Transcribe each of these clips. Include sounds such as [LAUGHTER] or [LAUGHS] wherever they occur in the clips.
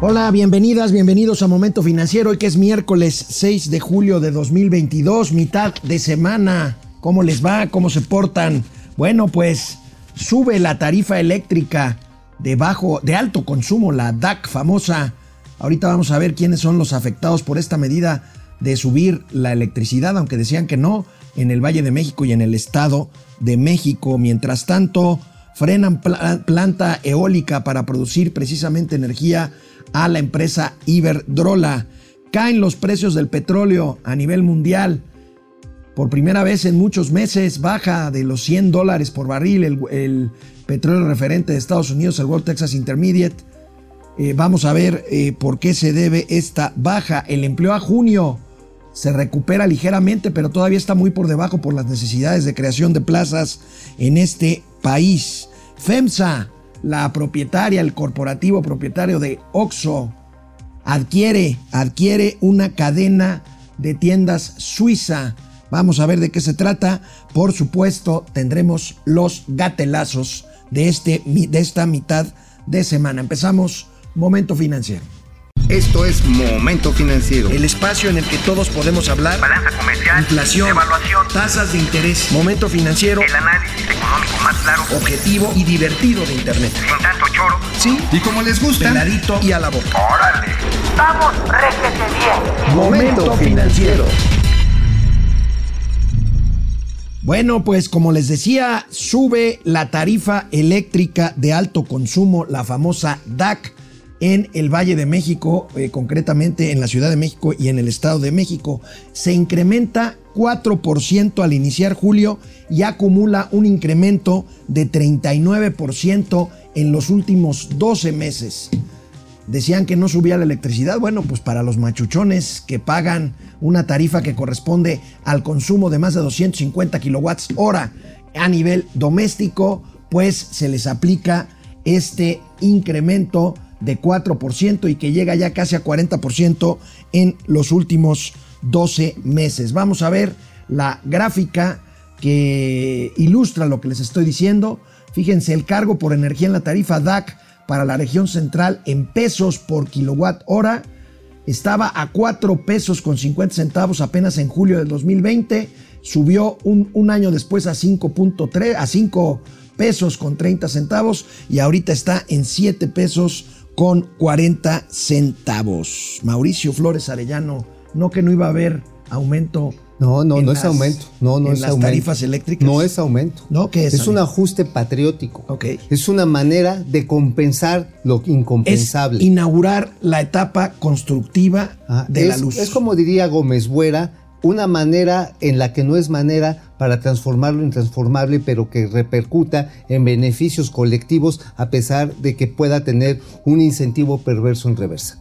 Hola, bienvenidas, bienvenidos a Momento Financiero, hoy que es miércoles 6 de julio de 2022, mitad de semana. ¿Cómo les va? ¿Cómo se portan? Bueno, pues sube la tarifa eléctrica de bajo, de alto consumo, la DAC famosa. Ahorita vamos a ver quiénes son los afectados por esta medida de subir la electricidad, aunque decían que no, en el Valle de México y en el Estado de México. Mientras tanto, frenan planta eólica para producir precisamente energía a la empresa Iberdrola. Caen los precios del petróleo a nivel mundial. Por primera vez en muchos meses baja de los 100 dólares por barril el, petróleo referente de Estados Unidos, el World Texas Intermediate. Eh, vamos a ver eh, por qué se debe esta baja. El empleo a junio se recupera ligeramente, pero todavía está muy por debajo por las necesidades de creación de plazas en este país. FEMSA la propietaria, el corporativo propietario de Oxo, adquiere, adquiere una cadena de tiendas suiza. Vamos a ver de qué se trata. Por supuesto, tendremos los gatelazos de, este, de esta mitad de semana. Empezamos Momento Financiero. Esto es Momento Financiero. El espacio en el que todos podemos hablar. Balanza comercial. Inflación. Evaluación. Tasas de interés. Momento Financiero. El análisis económico más claro. Objetivo y divertido de Internet. Sin tanto choro. Sí. Y como les gusta. Peladito y a la boca. Órale. Vamos, réjete bien. Momento Financiero. Bueno, pues como les decía, sube la tarifa eléctrica de alto consumo, la famosa DAC en el Valle de México, eh, concretamente en la Ciudad de México y en el Estado de México. Se incrementa 4% al iniciar julio y acumula un incremento de 39% en los últimos 12 meses. Decían que no subía la electricidad. Bueno, pues para los machuchones que pagan una tarifa que corresponde al consumo de más de 250 kilowatts hora a nivel doméstico, pues se les aplica este incremento de 4% y que llega ya casi a 40% en los últimos 12 meses. Vamos a ver la gráfica que ilustra lo que les estoy diciendo. Fíjense, el cargo por energía en la tarifa DAC para la región central en pesos por kilowatt hora estaba a 4 pesos con 50 centavos apenas en julio del 2020. Subió un, año después a 5.3, a 5 pesos con 30 centavos y ahorita está en 7 pesos con 40 centavos. Mauricio Flores Arellano, no que no iba a haber aumento. No, no, no es aumento. No, no en es las aumento. tarifas eléctricas. No es aumento. No, ¿qué es? Es un ajuste patriótico. Ok. Es una manera de compensar lo es incompensable. inaugurar la etapa constructiva Ah, de es, la luz. es como diría Gómez Buera, una manera en la que no es manera para transformar lo intransformable, pero que repercuta en beneficios colectivos a pesar de que pueda tener un incentivo perverso en reversa.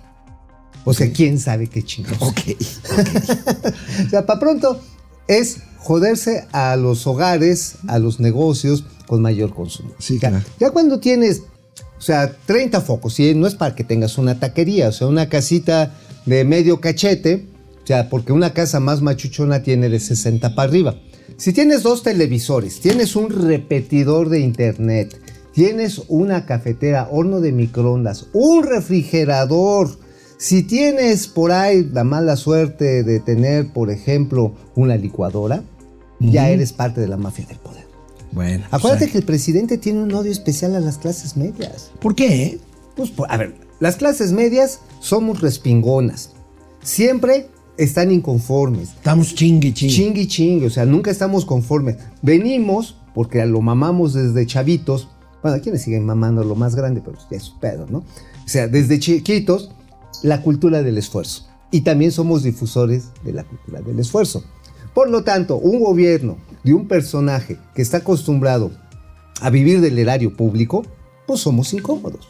O sea, quién sabe qué chingados. Ok. [LAUGHS] O sea, para pronto es joderse a los hogares, a los negocios con mayor consumo. Sí, claro. Ya cuando tienes, o sea, 30 focos, y no es para que tengas una taquería, o sea, una casita de medio cachete, o sea, porque una casa más machuchona tiene de 60 para arriba. Si tienes dos televisores, tienes un repetidor de internet, tienes una cafetera, horno de microondas, un refrigerador, si tienes por ahí la mala suerte de tener, por ejemplo, una licuadora, ya eres parte de la mafia del poder. Bueno. Acuérdate o sea, que el presidente tiene un odio especial a las clases medias. ¿Por qué? Pues, a ver, las clases medias somos respingonas. Siempre están inconformes. Estamos chingui chingui. Chingui chingue, o sea, nunca estamos conformes. Venimos, porque lo mamamos desde chavitos. Bueno, le siguen mamando lo más grande, pero es su pedo, ¿no? O sea, desde chiquitos, la cultura del esfuerzo. Y también somos difusores de la cultura del esfuerzo. Por lo tanto, un gobierno de un personaje que está acostumbrado a vivir del erario público, pues somos incómodos.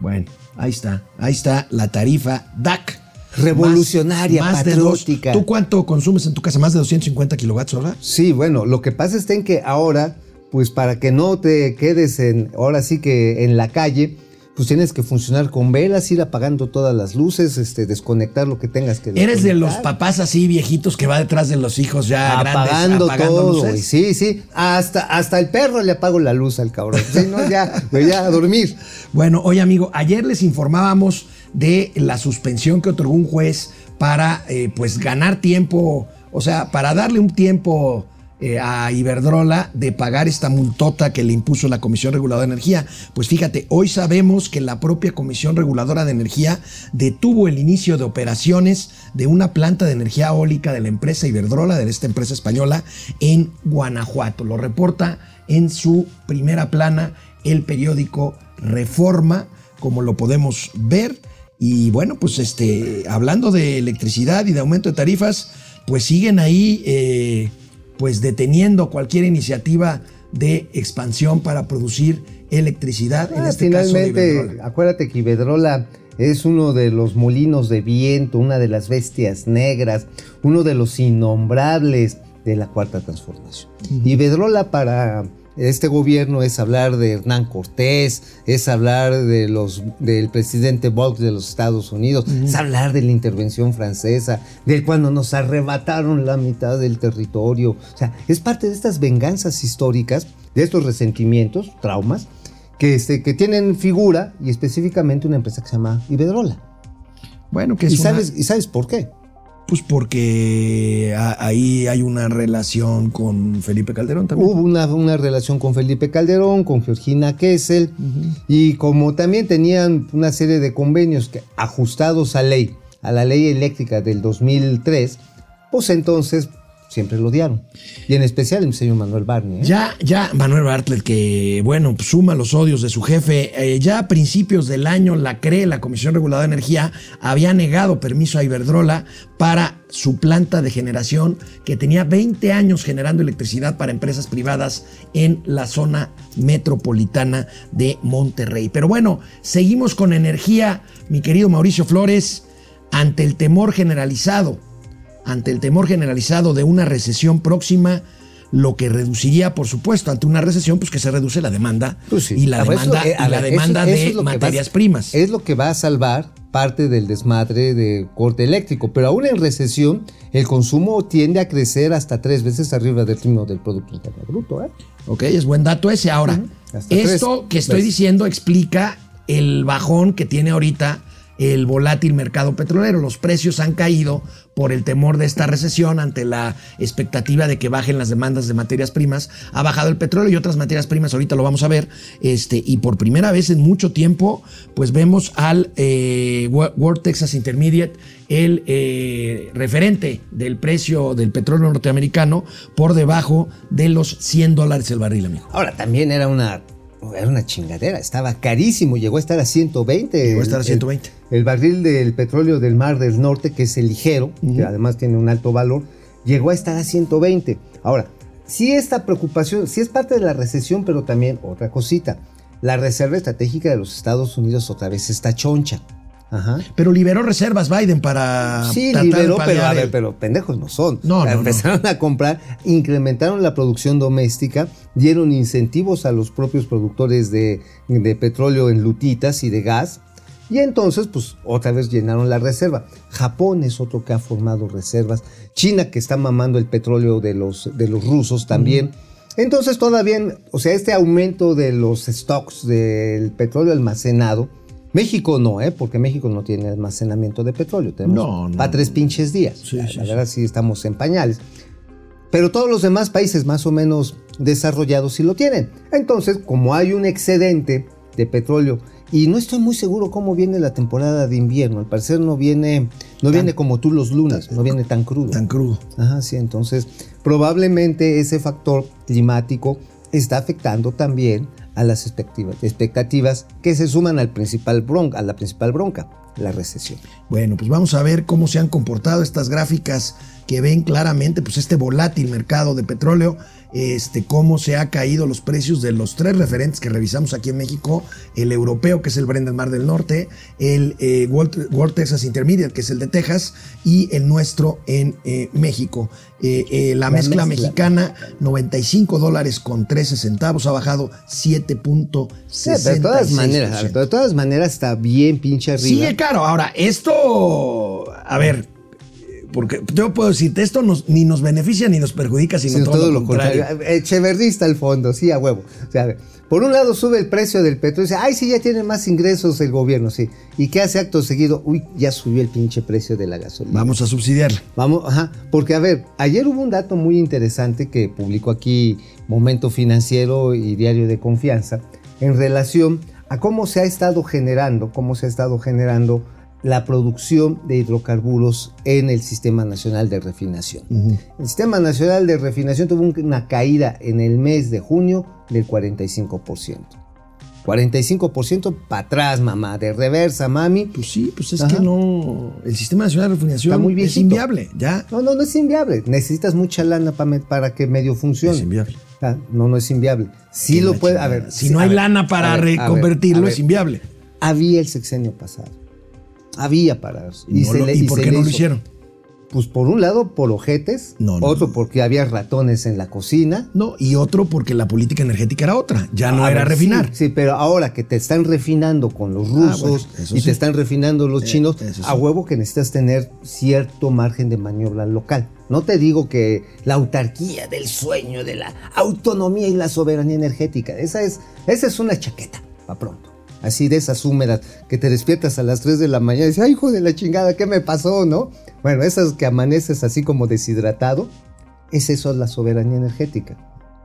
Bueno, ahí está. Ahí está la tarifa DAC. Revolucionaria, Más- más de dos. patriótica. ¿Tú cuánto consumes en tu casa? ¿Más de 250 kilowatts hora? Sí, bueno, lo que pasa en que ahora, pues para que no te quedes en, ahora sí que en la calle, pues tienes que funcionar con velas, ir apagando todas las luces, este, desconectar lo que tengas que Eres de los desconectar. papás así viejitos que va detrás de los hijos ya apagando, grandes, apagando todo, luces. Sí, sí. Hasta, hasta el perro le apago la luz al cabrón. Sí, no, ya, ya a dormir. Bueno, oye amigo, ayer les informábamos de la suspensión que otorgó un juez para eh, pues ganar tiempo, o sea, para darle un tiempo eh, a Iberdrola de pagar esta multota que le impuso la Comisión Reguladora de Energía. Pues fíjate, hoy sabemos que la propia Comisión Reguladora de Energía detuvo el inicio de operaciones de una planta de energía eólica de la empresa Iberdrola, de esta empresa española, en Guanajuato. Lo reporta en su primera plana el periódico Reforma, como lo podemos ver. Y bueno, pues este, hablando de electricidad y de aumento de tarifas, pues siguen ahí eh, pues deteniendo cualquier iniciativa de expansión para producir electricidad, en Ah, este caso de finalmente, Iberdrola. acuérdate que Iberdrola es uno de los molinos de viento, una de las bestias negras, uno de los innombrables de la cuarta transformación. Iberdrola para este gobierno es hablar de Hernán Cortés, es hablar de los, del presidente Box de los Estados Unidos, es hablar de la intervención francesa, de cuando nos arrebataron la mitad del territorio. O sea, es parte de estas venganzas históricas, de estos resentimientos, traumas, que, este, que tienen figura y específicamente una empresa que se llama Iberdrola. Bueno, que es ¿Y una- sabes, ¿Y sabes por qué? Pues porque a- ahí hay una relación con Felipe Calderón también. Hubo una, una relación con Felipe Calderón, con Georgina Kessel, y como también tenían una serie de convenios que, ajustados a ley, a la ley eléctrica del 2003, pues entonces siempre lo odiaron. Y en especial el señor Manuel Barney. ¿eh? Ya, ya, Manuel Bartlett, que bueno, pues, suma los odios de su jefe. eh, ya a principios del año, la CRE, la Comisión Reguladora de Energía, había negado permiso a Iberdrola para su planta de generación que tenía 20 años generando electricidad para empresas privadas en la zona metropolitana de Monterrey. Pero bueno, seguimos con energía, mi querido Mauricio Flores, ante el temor generalizado ante el temor generalizado de una recesión próxima, lo que reduciría, por supuesto, ante una recesión, pues que se reduce la demanda Pues sí. y la ver, demanda, eso, eh, y la demanda eso- eso de es lo que va a- materias primas. Es lo que va a salvar parte del desmadre de corte eléctrico. Pero aún en recesión, el consumo tiende a crecer hasta tres veces arriba del ritmo del Producto Interno Bruto. ¿eh? Ok, es buen dato ese. Ahora, esto tres que estoy diciendo explica el bajón que tiene ahorita el volátil mercado petrolero. Los precios han caído por el temor de esta recesión ante la expectativa de que bajen las demandas de materias primas. Ha bajado el petróleo y otras materias primas, ahorita lo vamos a ver. Este, y por primera vez en mucho tiempo, pues vemos al eh, Wo- World Texas Intermediate, el eh, referente del precio del petróleo norteamericano, por debajo de los 100 dólares el barril, amigo. Ahora, también era una, era una chingadera, estaba carísimo, llegó a estar a 120. Llegó a estar a El- 120. El, el barril del petróleo del Mar del Norte, que es el ligero, que además tiene un alto valor, llegó a estar a 120. Ahora, sí esta preocupación, sí es parte de la recesión, pero también otra cosita. La reserva estratégica de los Estados Unidos otra vez está choncha. Ajá. Pero liberó reservas Biden para Sí, liberó, pero a ver, pero pendejos no son. No, no. Empezaron a comprar, incrementaron la producción doméstica, dieron incentivos a los propios productores de, de petróleo en lutitas y de gas. Y entonces, pues otra vez llenaron la reserva. Japón es otro que ha formado reservas. China que está mamando el petróleo de los, de los rusos también. Entonces todavía, o sea, este aumento de los stocks del petróleo almacenado, México no, ¿eh? porque México no tiene almacenamiento de petróleo. Tenemos No, no, para tres pinches días. Sí, la sí, la verdad sí estamos en pañales. Pero todos los demás países más o menos desarrollados sí lo tienen. Entonces, como hay un excedente de petróleo y no estoy muy seguro cómo viene la temporada de invierno, al parecer no viene no viene como tú los lunes, no viene tan crudo. tan crudo. Ajá, sí, entonces probablemente ese factor climático está afectando también a las expectativas, expectativas que se suman al principal bronca, a la principal bronca, la recesión. Bueno, pues vamos a ver cómo se han comportado estas gráficas que ven claramente pues este volátil mercado de petróleo, este cómo se ha caído los precios de los tres referentes que revisamos aquí en México, el europeo que es el Brent del Mar del Norte, el eh, World, World Texas Intermediate que es el de Texas y el nuestro en eh, México. Eh, eh, la, mezcla, mezcla. mexicana 95 dólares con 13 centavos ha bajado Sí, pero de todas maneras, de todas maneras está bien pinche arriba. Sigue caro. Ahora, esto, a ver, porque yo puedo decirte, esto nos, ni nos beneficia ni nos perjudica, sino Sí, todo, lo contrario. Echeverdista al fondo, sí, a huevo. O sea, a ver, por un lado sube el precio del petróleo, dice, ay, sí, ya tiene más ingresos el gobierno, sí. ¿Y qué hace acto seguido? Uy, ya subió el pinche precio de la gasolina. Vamos a subsidiarla. Vamos, ajá, porque a ver, ayer hubo un dato muy interesante que publicó aquí Momento Financiero y Diario de Confianza en relación a cómo se ha estado generando, cómo se ha estado generando la producción de hidrocarburos en el Sistema Nacional de Refinación. El Sistema Nacional de Refinación tuvo un- una caída en el mes de junio del 45%. 45% para atrás, mamá, de reversa, mami. Pues sí, pues es Ajá. que no. El sistema nacional de refinación Está muy es inviable, ya. No, no, no es inviable. Necesitas mucha lana pa me- para que medio funcione. Es inviable. Ah, no, no es inviable. Sí lo puede. A ver. Si sí, no hay ver, lana para ver, reconvertirlo, ver. es inviable. Había el sexenio pasado. Había para eso. ¿Y, no lo- le- ¿y y por se qué le no lo hicieron? Pues por un lado, por ojetes. No, no, otro, porque había ratones en la cocina. No, y otro porque la política energética era otra. Ya no A era refinar. Sí, sí, pero ahora que te están refinando con los Ah, rusos bueno, y sí. te están refinando los Eh, chinos, sí. a huevo que necesitas tener cierto margen de maniobra local. No te digo que la autarquía del sueño, de la autonomía y la soberanía energética, esa es, esa es una chaqueta, para pronto. Así de esas húmedas que te despiertas a las 3 de la mañana y dices, ay, hijo de la chingada, ¿qué me pasó, no? Bueno, esas que amaneces así como deshidratado, es eso la soberanía energética.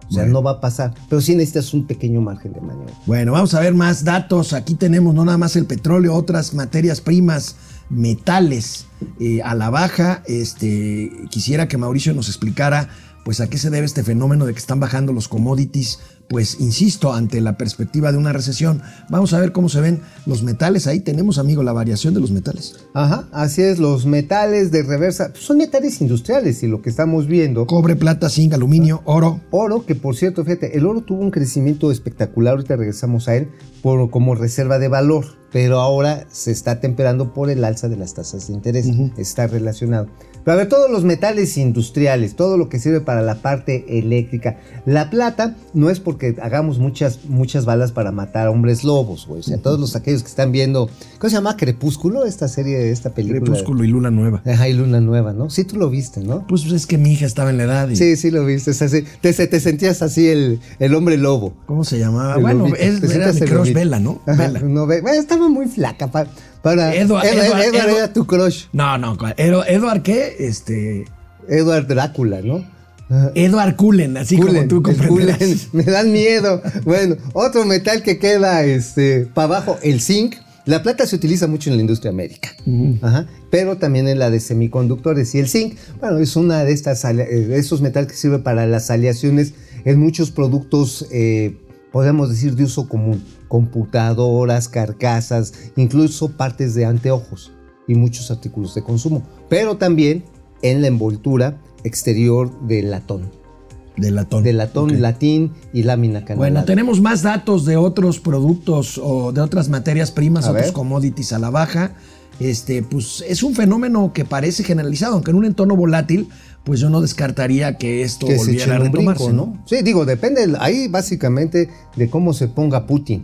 O sea, Bueno. no va a pasar. Pero sí necesitas un pequeño margen de maniobra. Bueno, vamos a ver más datos. Aquí tenemos no nada más el petróleo, otras materias primas, metales eh, a la baja. Este, quisiera que Mauricio nos explicara pues a qué se debe este fenómeno de que están bajando los commodities, pues insisto, ante la perspectiva de una recesión. Vamos a ver cómo se ven los metales. Ahí tenemos, amigo, la variación de los metales. Ajá, así es, los metales de reversa pues, son metales industriales y lo que estamos viendo, Cobre, plata, zinc, aluminio, oro. oro, que por cierto, fíjate, el oro tuvo un crecimiento espectacular, ahorita regresamos a él, por, como reserva de valor, pero ahora se está temperando por el alza de las tasas de interés, está relacionado. Pero a ver, todos los metales industriales, todo lo que sirve para la parte eléctrica, la plata no es porque hagamos muchas, muchas balas para matar a hombres lobos, güey, o sea, todos los aquellos que están viendo, ¿cómo se llama? Crepúsculo, esta serie, esta película. Crepúsculo y luna nueva. Ajá, y Luna Nueva, ¿no? Sí, tú lo viste, ¿no? Pues es que mi hija estaba en la edad y... Sí, sí lo viste. es así. Te, se- te sentías así el, el hombre lobo. ¿Cómo se llamaba? El bueno, es, era crush lobito. Vela, ¿no? Ajá, Vela. no, ve- bueno, estaba muy flaca pa- para... Edward- Edward, Edward- era tu crush. No, no, Edward, ¿qué? Este. Edward Drácula, ¿no? Edward Cullen, así como tú comprenderás. Cullen. [LAUGHS] Me dan miedo. Bueno, otro metal que queda este, para abajo, el zinc. La plata se utiliza mucho en la industria médica, Ajá, pero también en la de semiconductores. Y el zinc, bueno, es una de estas eh, de esos metales que sirve para las aleaciones en muchos productos, eh, podemos decir, de uso común. Computadoras, carcasas, incluso partes de anteojos y muchos artículos de consumo. Pero también en la envoltura exterior del latón De latón. de latón, latín y lámina canalada. Bueno, tenemos más datos de otros productos o de otras materias primas, A otros ver. commodities a la baja. Este, pues es un fenómeno que parece generalizado, aunque en un entorno volátil, pues yo no descartaría que esto que volviera a retomarse. brinco, ¿no? Sí, digo, depende ahí básicamente de cómo se ponga Putin.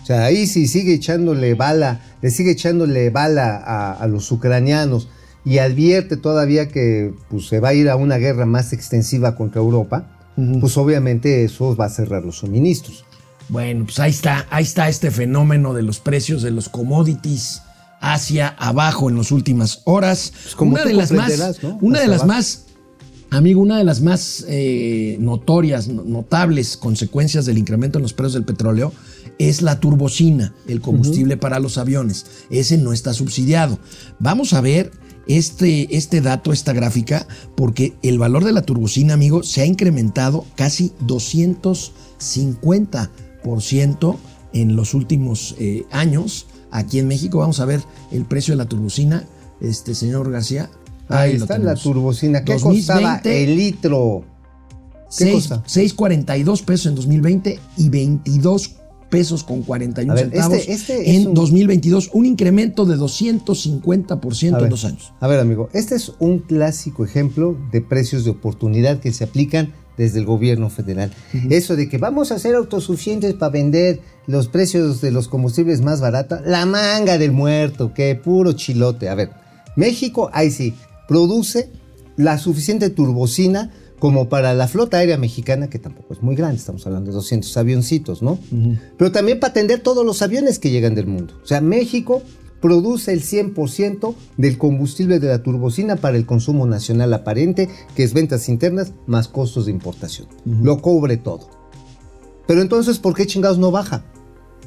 O sea, ahí si sigue echándole bala, le sigue echándole bala a, a los ucranianos y advierte todavía que pues, se va a ir a una guerra más extensiva contra Europa, pues obviamente eso va a cerrar los suministros. Bueno, pues ahí está, ahí está este fenómeno de los precios de los commodities hacia abajo en las últimas horas. Pues como una de las más, una de las más, amigo, una de las más eh, notorias, no- notables consecuencias del incremento en los precios del petróleo es la turbocina, el combustible para los aviones. Ese no está subsidiado. Vamos a ver este, este dato, esta gráfica, porque el valor de la turbocina, amigo, se ha incrementado casi 250% en los últimos eh, años. Aquí en México vamos a ver el precio de la turbocina, este señor García. Ahí está la turbocina. ¿Qué 2020, costaba el litro? ¿Qué cosa? 6.42 pesos en 2020 y 22 pesos con 41 A ver, centavos este- este es en un- 2022, un incremento de 250% A en ver, dos años. A ver, amigo, este es un clásico ejemplo de precios de oportunidad que se aplican desde el gobierno federal. Eso de que vamos a ser autosuficientes para vender los precios de los combustibles más baratos, la manga del muerto, que puro chilote. A ver, México, ahí sí, produce la suficiente turbocina como para la flota aérea mexicana, que tampoco es muy grande, estamos hablando de 200 avioncitos, ¿no? Pero también para atender todos los aviones que llegan del mundo. O sea, México produce el 100% del combustible de la turbocina para el consumo nacional aparente, que es ventas internas más costos de importación. Lo cubre todo. Pero entonces, ¿por qué chingados no baja?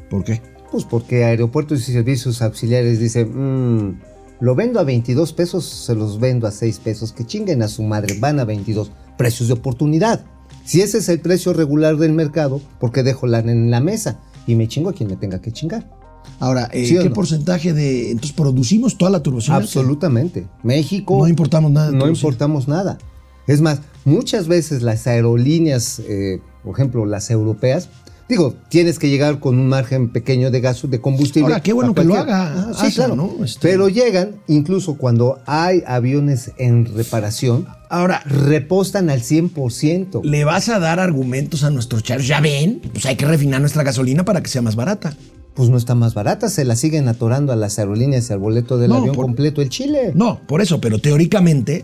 ¿Por qué? Pues porque aeropuertos y servicios auxiliares dicen, "Mm, lo vendo a 22 pesos, se los vendo a 6 pesos, que chinguen a su madre, van a 22. Precios de oportunidad. Si ese es el precio regular del mercado, ¿por qué dejo lana en la mesa? Y me chingo a quien me tenga que chingar. Ahora, eh, ¿Sí o ¿qué no? porcentaje de. Entonces, producimos toda la turbocina? Absolutamente. México. No importamos nada de No importamos nada. Es más, muchas veces las aerolíneas, eh, por ejemplo, las europeas, digo, tienes que llegar con un margen pequeño de gasto de combustible. Ahora, qué bueno que lo haga Ah, sí, ASA, claro. ¿no? Este- Pero llegan, incluso cuando hay aviones en reparación, Ahora, repostan al 100%. ¿le vas a dar argumentos a nuestros charros? Ya ven, pues hay que refinar nuestra gasolina para que sea más barata. Pues no está más barata, se la siguen atorando a las aerolíneas y al boleto del No, avión por- completo el Chile. No, por eso, pero teóricamente,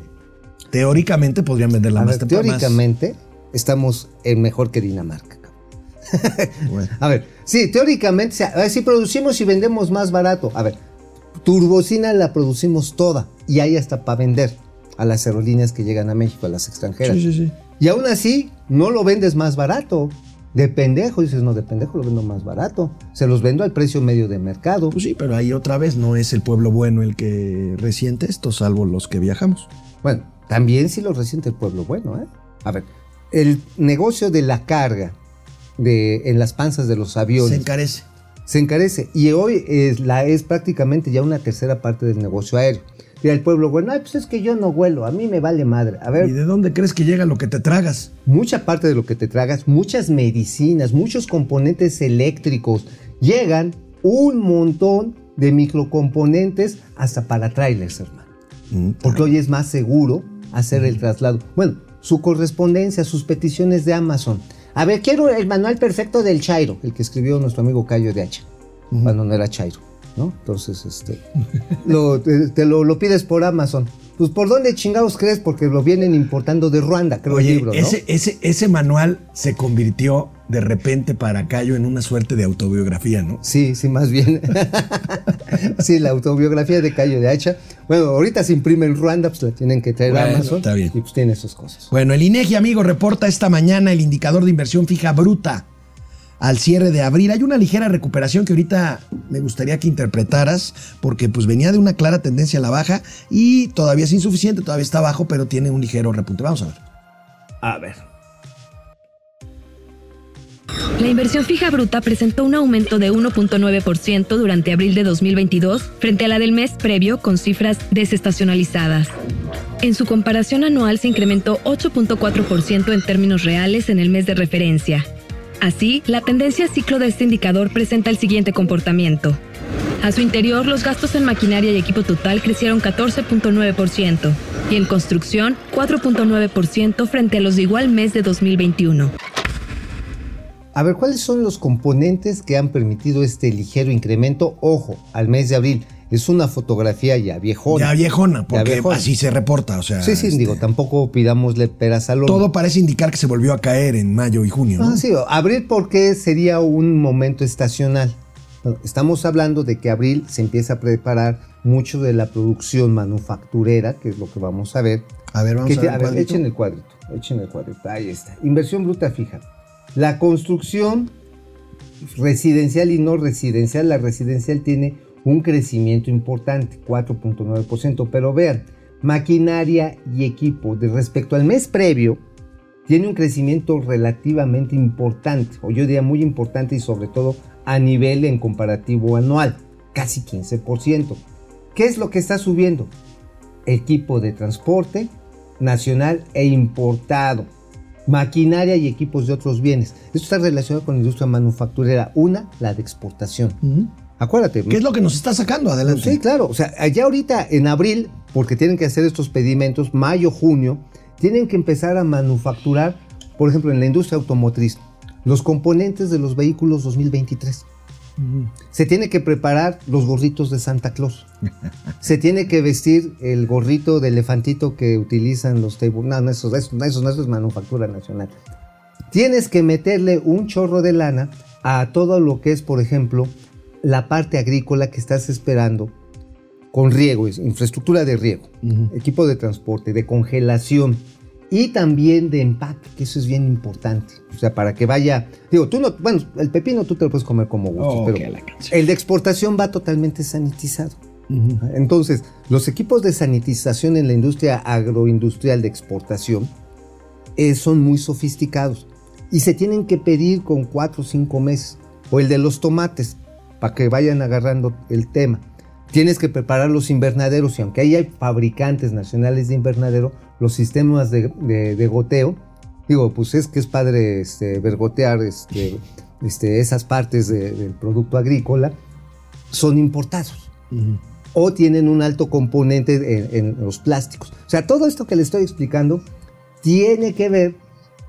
teóricamente podrían venderla A más ver, más- teóricamente estamos en mejor que Dinamarca. [LAUGHS] Bueno. A ver, sí, teóricamente, o sea, si producimos y vendemos más barato. A ver, turbocina la producimos toda y hay hasta para vender a las aerolíneas que llegan a México, a las extranjeras. Sí, sí, sí. Y aún así, no lo vendes más barato. De pendejo, dices, no, de pendejo lo vendo más barato. Se los vendo al precio medio de mercado. Pues sí, pero ahí otra vez no es el pueblo bueno el que resiente esto, salvo los que viajamos. Bueno, también sí lo resiente el pueblo bueno, ¿eh? A ver, el negocio de la carga de, en las panzas de los aviones Se encarece. se encarece y hoy es, la, es prácticamente ya una tercera parte del negocio aéreo. Y el pueblo bueno, ay, pues es que yo no vuelo, a mí me vale madre. A ¿Y ver, de dónde crees que llega lo que te tragas? mucha parte de lo que te tragas, muchas medicinas, muchos componentes eléctricos, llegan un montón de microcomponentes hasta para trailers, hermano. Porque hoy es más seguro hacer el traslado. Bueno, su correspondencia, sus peticiones de Amazon. A ver, quiero el manual perfecto del Chairo, el que escribió nuestro amigo Cayo de Hacha, cuando no era Chairo, ¿no? Entonces, este, lo, te, te lo, lo pides por Amazon. Pues, ¿por dónde chingados crees? Porque lo vienen importando de Ruanda, creo Oye, el libro, ¿no? ese, ese, ese manual se convirtió de repente para Cayo en una suerte de autobiografía, ¿no? Sí, sí, más bien. [LAUGHS] sí, la autobiografía de Cayo de Hacha. Bueno, ahorita se imprime en Ruanda, pues la tienen que traer a Bueno, Amazon. está bien. Y pues tiene sus cosas. Bueno, el INEGI, amigo, reporta esta mañana el indicador de inversión fija bruta al cierre de abril. Hay una ligera recuperación que ahorita me gustaría que interpretaras, porque pues venía de una clara tendencia a la baja y todavía es insuficiente, todavía está bajo, pero tiene un ligero repunte. Vamos a ver. A ver. La inversión fija bruta presentó un aumento de 1.9% durante abril de 2022 frente a la del mes previo con cifras desestacionalizadas. En su comparación anual se incrementó 8.4% en términos reales en el mes de referencia. Así, la tendencia ciclo de este indicador presenta el siguiente comportamiento. A su interior, los gastos en maquinaria y equipo total crecieron 14.9% y en construcción 4.9% frente a los de igual mes de 2021. A ver, ¿cuáles son los componentes que han permitido este ligero incremento? Ojo, al mes de abril. Es una fotografía ya viejona. Ya viejona, porque viejona. así se reporta. O sea, Sí, sí, este, digo, tampoco pidámosle peras al todo parece indicar que se volvió a caer en mayo y junio. ¿no? Ah, sí, abril porque sería un momento estacional. Estamos hablando de que abril se empieza a preparar mucho de la producción manufacturera, que es lo que vamos a ver. A ver, vamos Que a ver. a ver, echen el cuadrito, echen el cuadrito, ahí está. Inversión bruta fija. La construcción residencial y no residencial, la residencial tiene un crecimiento importante, 4.9%, pero vean, maquinaria y equipo de respecto al mes previo tiene un crecimiento relativamente importante, o yo diría muy importante y sobre todo a nivel en comparativo anual, casi 15%. ¿Qué es lo que está subiendo? Equipo de transporte nacional e importado, maquinaria y equipos de otros bienes. Esto está relacionado con la industria manufacturera. Una, la de exportación. Acuérdate. ¿Qué es lo que nos está sacando adelante? Sí, claro. O sea, allá ahorita en abril, porque tienen que hacer estos pedimentos, mayo, junio, tienen que empezar a manufacturar por ejemplo, en la industria automotriz, los componentes de los vehículos 2023. Se tiene que preparar los gorritos de Santa Claus. [LAUGHS] Se tiene que vestir el gorrito de elefantito que utilizan los table. No, no, eso, eso, eso no eso es manufactura nacional. Tienes que meterle un chorro de lana a todo lo que es, por ejemplo, la parte agrícola que estás esperando con riego, es infraestructura de riego, equipo de transporte, de congelación y también de empaque, que eso es bien importante. O sea, para que vaya, digo, tú no, bueno, el pepino tú te lo puedes comer como gusto, Oh, pero el de exportación va totalmente sanitizado. Entonces, los equipos de sanitización en la industria agroindustrial de exportación eh, son muy sofisticados y se tienen que pedir con cuatro o cinco meses. O el de los tomates, para que vayan agarrando el tema. Tienes que preparar los invernaderos y aunque ahí hay fabricantes nacionales de invernadero, los sistemas de, de- de goteo, digo, pues es que es padre este, vergotear este, este, esas partes de- del producto agrícola, son importados o tienen un alto componente en, en los plásticos. O sea, todo esto que le estoy explicando tiene que ver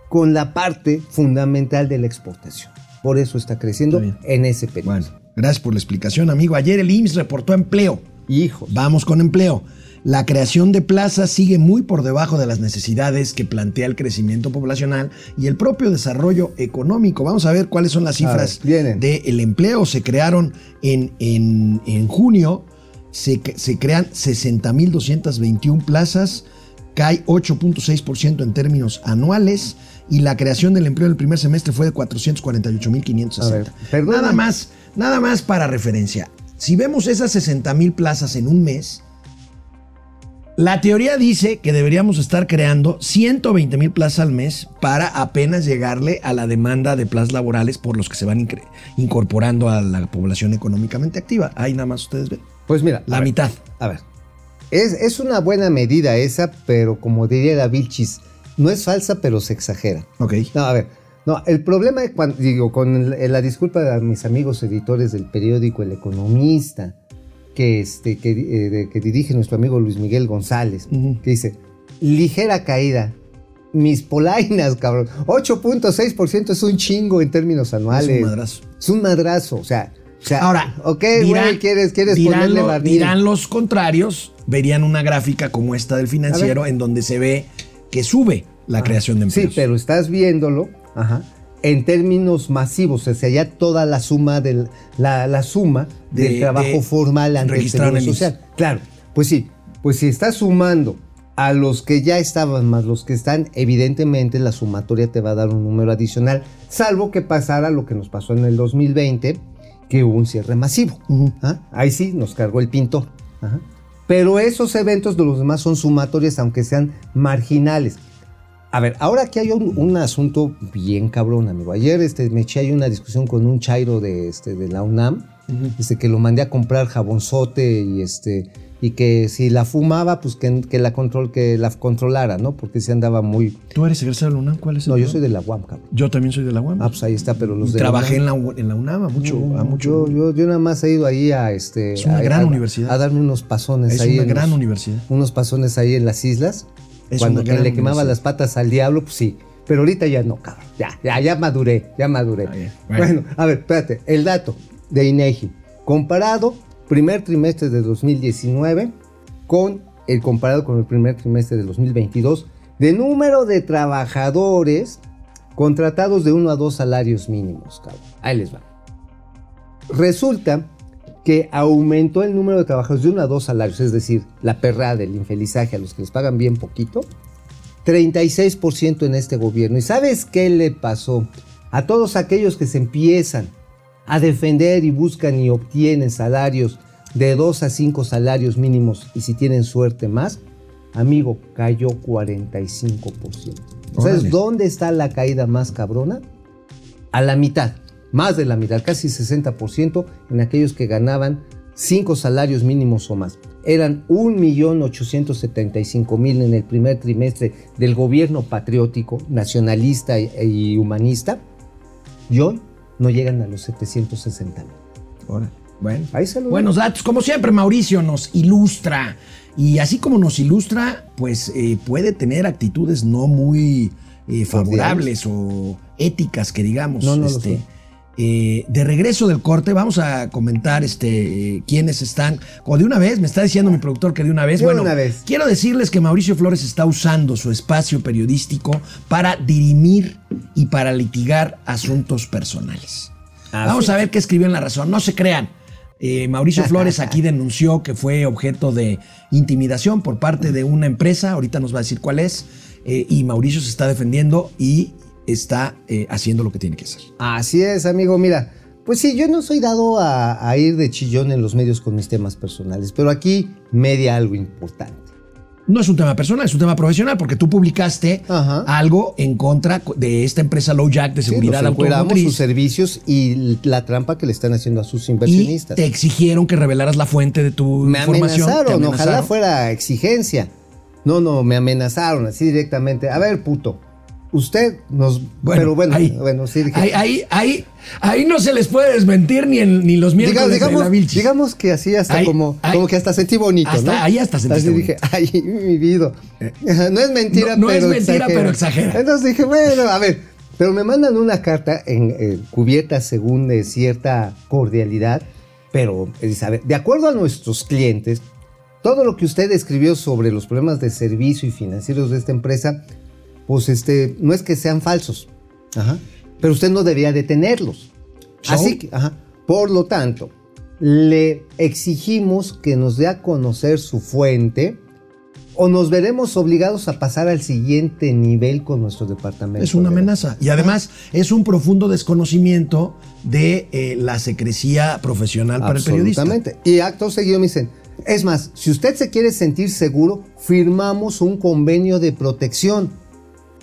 con la parte fundamental de la exportación. Por eso está creciendo Está en ese periodo. Bueno, gracias por la explicación, amigo. Ayer el IMSS reportó empleo. Hijos. Vamos con empleo. La creación de plazas sigue muy por debajo de las necesidades que plantea el crecimiento poblacional y el propio desarrollo económico. Vamos a ver cuáles son las cifras del empleo. Se crearon en, en- en junio, se, se crean 60.221 plazas, cae 8.6% en términos anuales y la creación del empleo en el primer semestre fue de A ver, 448.560. perdona. Nada más, nada más para referencia. Si vemos esas 60.000 plazas en un mes, la teoría dice que deberíamos estar creando 120 mil plazas al mes para apenas llegarle a la demanda de plazas laborales por los que se van incorporando a la población económicamente activa. Ahí nada más ustedes ven. Pues mira, La a ver, mitad. A ver, es, es una buena medida esa, pero como diría la Vilchis, no es falsa, pero se exagera. Ok. No, a ver, no, el problema, es cuando, digo, con el- la disculpa de mis amigos editores del periódico El Economista, que, este, que, eh, que dirige nuestro amigo Luis Miguel González, que dice, ligera caída. Mis polainas, cabrón. 8.6% es un chingo en términos anuales. Es un madrazo. Es un madrazo, o sea. o sea, Ahora, ok, dirán- güey, quieres, quieres dirán ponerle lo- dirán los contrarios, verían una gráfica como esta del financiero en donde se ve que sube la creación de empleos. Sí, pero estás viéndolo ajá, en términos masivos, o sea, ya toda la suma del, la, la suma del De- trabajo de formal ante el Seguro Social. Claro, pues sí, pues si estás sumando a los que ya estaban más los que están, evidentemente la sumatoria te va a dar un número adicional, salvo que pasara lo que nos pasó en el 2020, que hubo un cierre masivo. ¿Ah? Ahí sí nos cargó el pintor. Ajá. Pero esos eventos de los demás son sumatorias, aunque sean marginales. A ver, ahora aquí hay un, un asunto bien cabrón, amigo. Ayer este, me eché ahí una discusión con un chairo de, este, de la UNAM, este, que lo mandé a comprar jabonzote y este y que si la fumaba, pues que, que la control, que la controlara, ¿no? Porque se andaba muy. ¿Tú eres egresado de la UNAM? ¿Cuál es el No, yo soy de la UAM, cabrón. Yo también soy de la UAM. Ah, pues ahí está, pero los de Trabajé la en la, en la UNAM a mucho. A mucho Yo, yo, yo nada más he ido ahí a este. Es una a- gran a- universidad. A darme unos pasones es ahí. una en gran los- universidad. unos pasones ahí en las islas. Es Cuando que le quemaba las patas al diablo, pues sí. Pero ahorita ya no, cabrón. Ya, ya, ya maduré, ya maduré. Bueno. a ver, espérate. El dato de INEGI. Comparado primer trimestre de 2019 con el comparado con el primer trimestre de 2022 de número de trabajadores contratados de uno a dos salarios mínimos, cabrón. Ahí les va. Resulta que aumentó el número de trabajadores de uno a dos salarios, es decir, la perrada, el infelizaje a los que les pagan bien poquito, 36% en este gobierno. ¿Y sabes qué le pasó a todos aquellos que se empiezan a defender y buscan y obtienen salarios de 2 a 5 salarios mínimos y si tienen suerte más? Amigo, cayó 45%. ¿Sabes Órale. dónde está la caída más cabrona? A la mitad, más de la mitad, casi 60% en aquellos que ganaban 5 salarios mínimos o más. Eran 1.875.000 en el primer trimestre del gobierno patriótico, nacionalista y, y humanista, y hoy no llegan a los 760.000. Órale. Bueno. Ahí se lo Buenos datos. Como siempre, Mauricio nos ilustra. Y así como nos ilustra, pues eh, puede tener actitudes no muy eh, favorables o éticas que digamos. No, no lo este. Eh, de regreso del corte, vamos a comentar este, eh, quiénes están. O de una vez, me está diciendo mi productor que de una vez. De bueno, una vez. quiero decirles que Mauricio Flores está usando su espacio periodístico para dirimir y para litigar asuntos personales. Ah, Vamos sí. a ver qué escribió en La Razón. No se crean. Eh, Mauricio Flores [LAUGHS] aquí denunció que fue objeto de intimidación por parte de una empresa. Ahorita nos va a decir cuál es. eh, y Mauricio se está defendiendo y está eh, haciendo lo que tiene que hacer. Así es, amigo. Mira, pues sí, yo no soy dado a, a ir de chillón en los medios con mis temas personales, pero aquí media algo importante. No es un tema personal, es un tema profesional, porque tú publicaste Ajá. algo en contra de esta empresa Low Jack de Sí, seguridad nos encueramos sus automotriz. servicios y la trampa que le están haciendo a sus Y inversionistas. te exigieron que revelaras la fuente de tu me información. te amenazaron, ojalá amenazaron. fuera exigencia. No, no, me amenazaron así directamente. A ver, puto, usted nos... pero bueno, ahí, bueno, sí dije... ahí, ahí, ahí, ahí no se les puede desmentir ni, en- ni los miércoles de digamos, la Vilchis. digamos que así hasta Ahí, como, como que hasta sentí bonito, Hasta- ¿no? ahí hasta sentiste Así dije, ay, mi vida. No es mentira, No- no es pero mentira, pero exagera. Entonces dije, bueno, a ver, pero me mandan una carta en eh, cubierta según de cierta cordialidad, pero ver, de acuerdo a nuestros clientes, todo lo que usted escribió sobre los problemas de servicio y financieros de esta empresa, pues este, no es que sean falsos, ajá, pero usted no debería detenerlos. So- Así que, ajá, por lo tanto, le exigimos que nos dé a conocer su fuente o nos veremos obligados a pasar al siguiente nivel con nuestro departamento. Es una amenaza. Y además es un profundo desconocimiento de eh, la secrecía profesional para el periodista. Absolutamente. Y acto seguido me dicen, es más, si usted se quiere sentir seguro, firmamos un convenio de protección.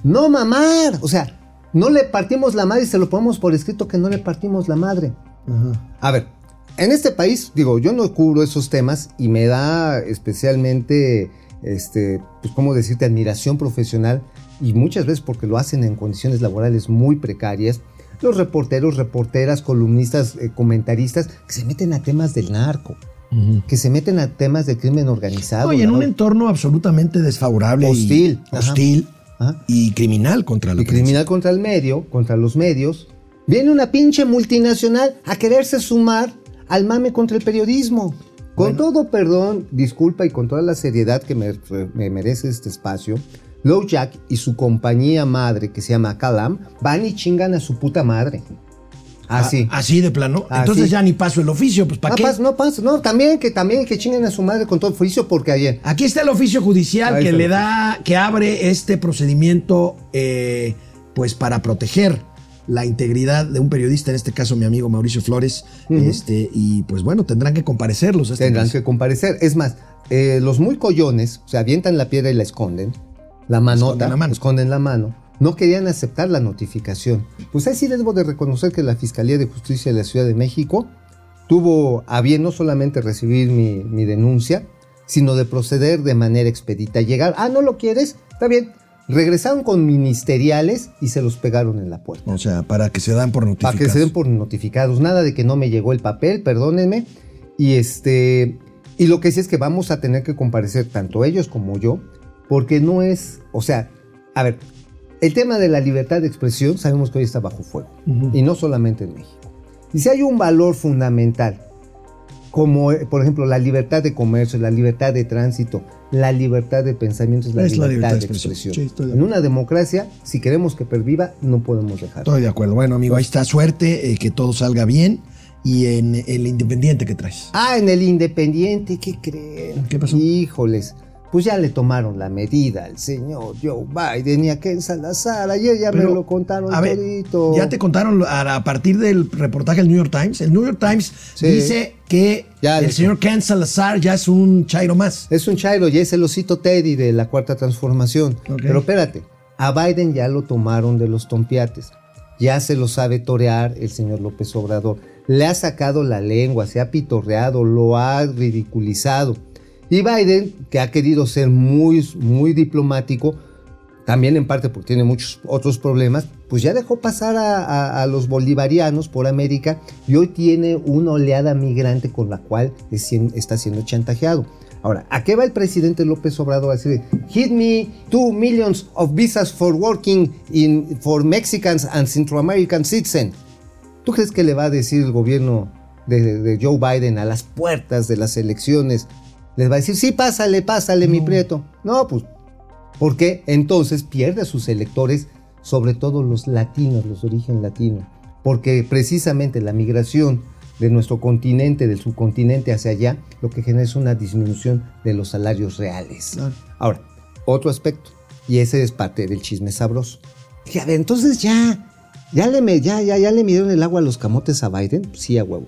No mamar. O sea, no le partimos la madre y se lo ponemos por escrito que no le partimos la madre. A ver, en este país, digo, yo no cubro esos temas y me da especialmente, este, pues, ¿cómo decirte?, admiración profesional y muchas veces porque lo hacen en condiciones laborales muy precarias. Los reporteros, reporteras, columnistas, eh, comentaristas que se meten a temas del narco, que se meten a temas de crimen organizado. Oye, en un entorno absolutamente desfavorable. Hostil. Hostil. Ajá. Y criminal contra la y prensa. criminal contra el medio, contra los medios, viene una pinche multinacional a quererse sumar al mame contra el periodismo. Con todo perdón, disculpa y con toda la seriedad que me, me merece este espacio, Low Jack y su compañía madre que se llama Calam van y chingan a su puta madre. Así. A- Así de plano. Así. Entonces ya ni paso el oficio, pues ¿para no qué? no pasa, no, también que también que chinguen a su madre con todo el juicio porque ayer. Aquí está el oficio judicial Ahí que le da, que abre este procedimiento, eh, pues para proteger la integridad de un periodista, en este caso mi amigo Mauricio Flores, este, y pues bueno, tendrán que comparecerlos. este Tendrán que comparecer. Es más, eh, los muy collones, o sea, avientan la piedra y la esconden, la manota, Esconden la mano. esconden la mano, no querían aceptar la notificación. Pues ahí sí debo de reconocer que la Fiscalía de Justicia de la Ciudad de México tuvo a bien no solamente recibir mi, mi denuncia, sino de proceder de manera expedita. Llegar, ah, ¿no lo quieres? Está bien. Regresaron con ministeriales y se los pegaron en la puerta. O sea, para que se dan por Para notificados. que se den por notificados. Nada de que no me llegó el papel, perdónenme. Y este. Y lo que sí es que vamos a tener que comparecer tanto ellos como yo, porque no es. O sea, a ver, el tema de la libertad de expresión sabemos que hoy está bajo fuego. Y no solamente en México. Y si hay un valor fundamental, como eh, por ejemplo la libertad de comercio, la libertad de tránsito, la libertad de pensamiento, es la, Es la libertad, de de expresión. Sí, de en una democracia, si queremos que perviva, no podemos dejarlo. Estoy de acuerdo. Bueno, amigo, ahí está. Suerte, eh, que todo salga bien. Y en el independiente que traes. Ah, en el Independiente, ¿qué creen? ¿Qué pasó? Híjoles, pues ya le tomaron la medida al señor Joe Biden y a Ken Salazar. Ayer ya Pero, me lo contaron a ver, todito. ya te contaron a, partir del reportaje del New York Times. El New York Times Sí. dice que Ya el señor Ken Salazar ya es un chairo más. Es un chairo y es el osito Teddy de la Cuarta Transformación. Pero espérate, a Biden ya lo tomaron de los tompiates. Ya se lo sabe torear el señor López Obrador. Le ha sacado la lengua, se ha pitorreado, lo ha ridiculizado. Y Biden, que ha querido ser muy, muy diplomático, también en parte porque tiene muchos otros problemas, pues ya dejó pasar a, los bolivarianos por América y hoy tiene una oleada migrante con la cual está siendo chantajeado. Ahora, ¿a qué va el presidente López Obrador a decir, hit me two millions of visas for working in, for Mexicans and Central American citizens? ¿Tú crees que le va a decir el gobierno de Joe Biden a las puertas de las elecciones? Les va a decir, sí, pásale, pásale, mi prieto. No, pues, porque entonces pierde a sus electores, sobre todo los latinos, los de origen latino. Porque precisamente la migración de nuestro continente, del subcontinente hacia allá, lo que genera es una disminución de los salarios reales. Ahora, otro aspecto, y ese es parte del chisme sabroso. Dije, a ver, entonces ya, ya le, ya, ya, ya le midieron el agua a los camotes a Biden. Sí, a huevo.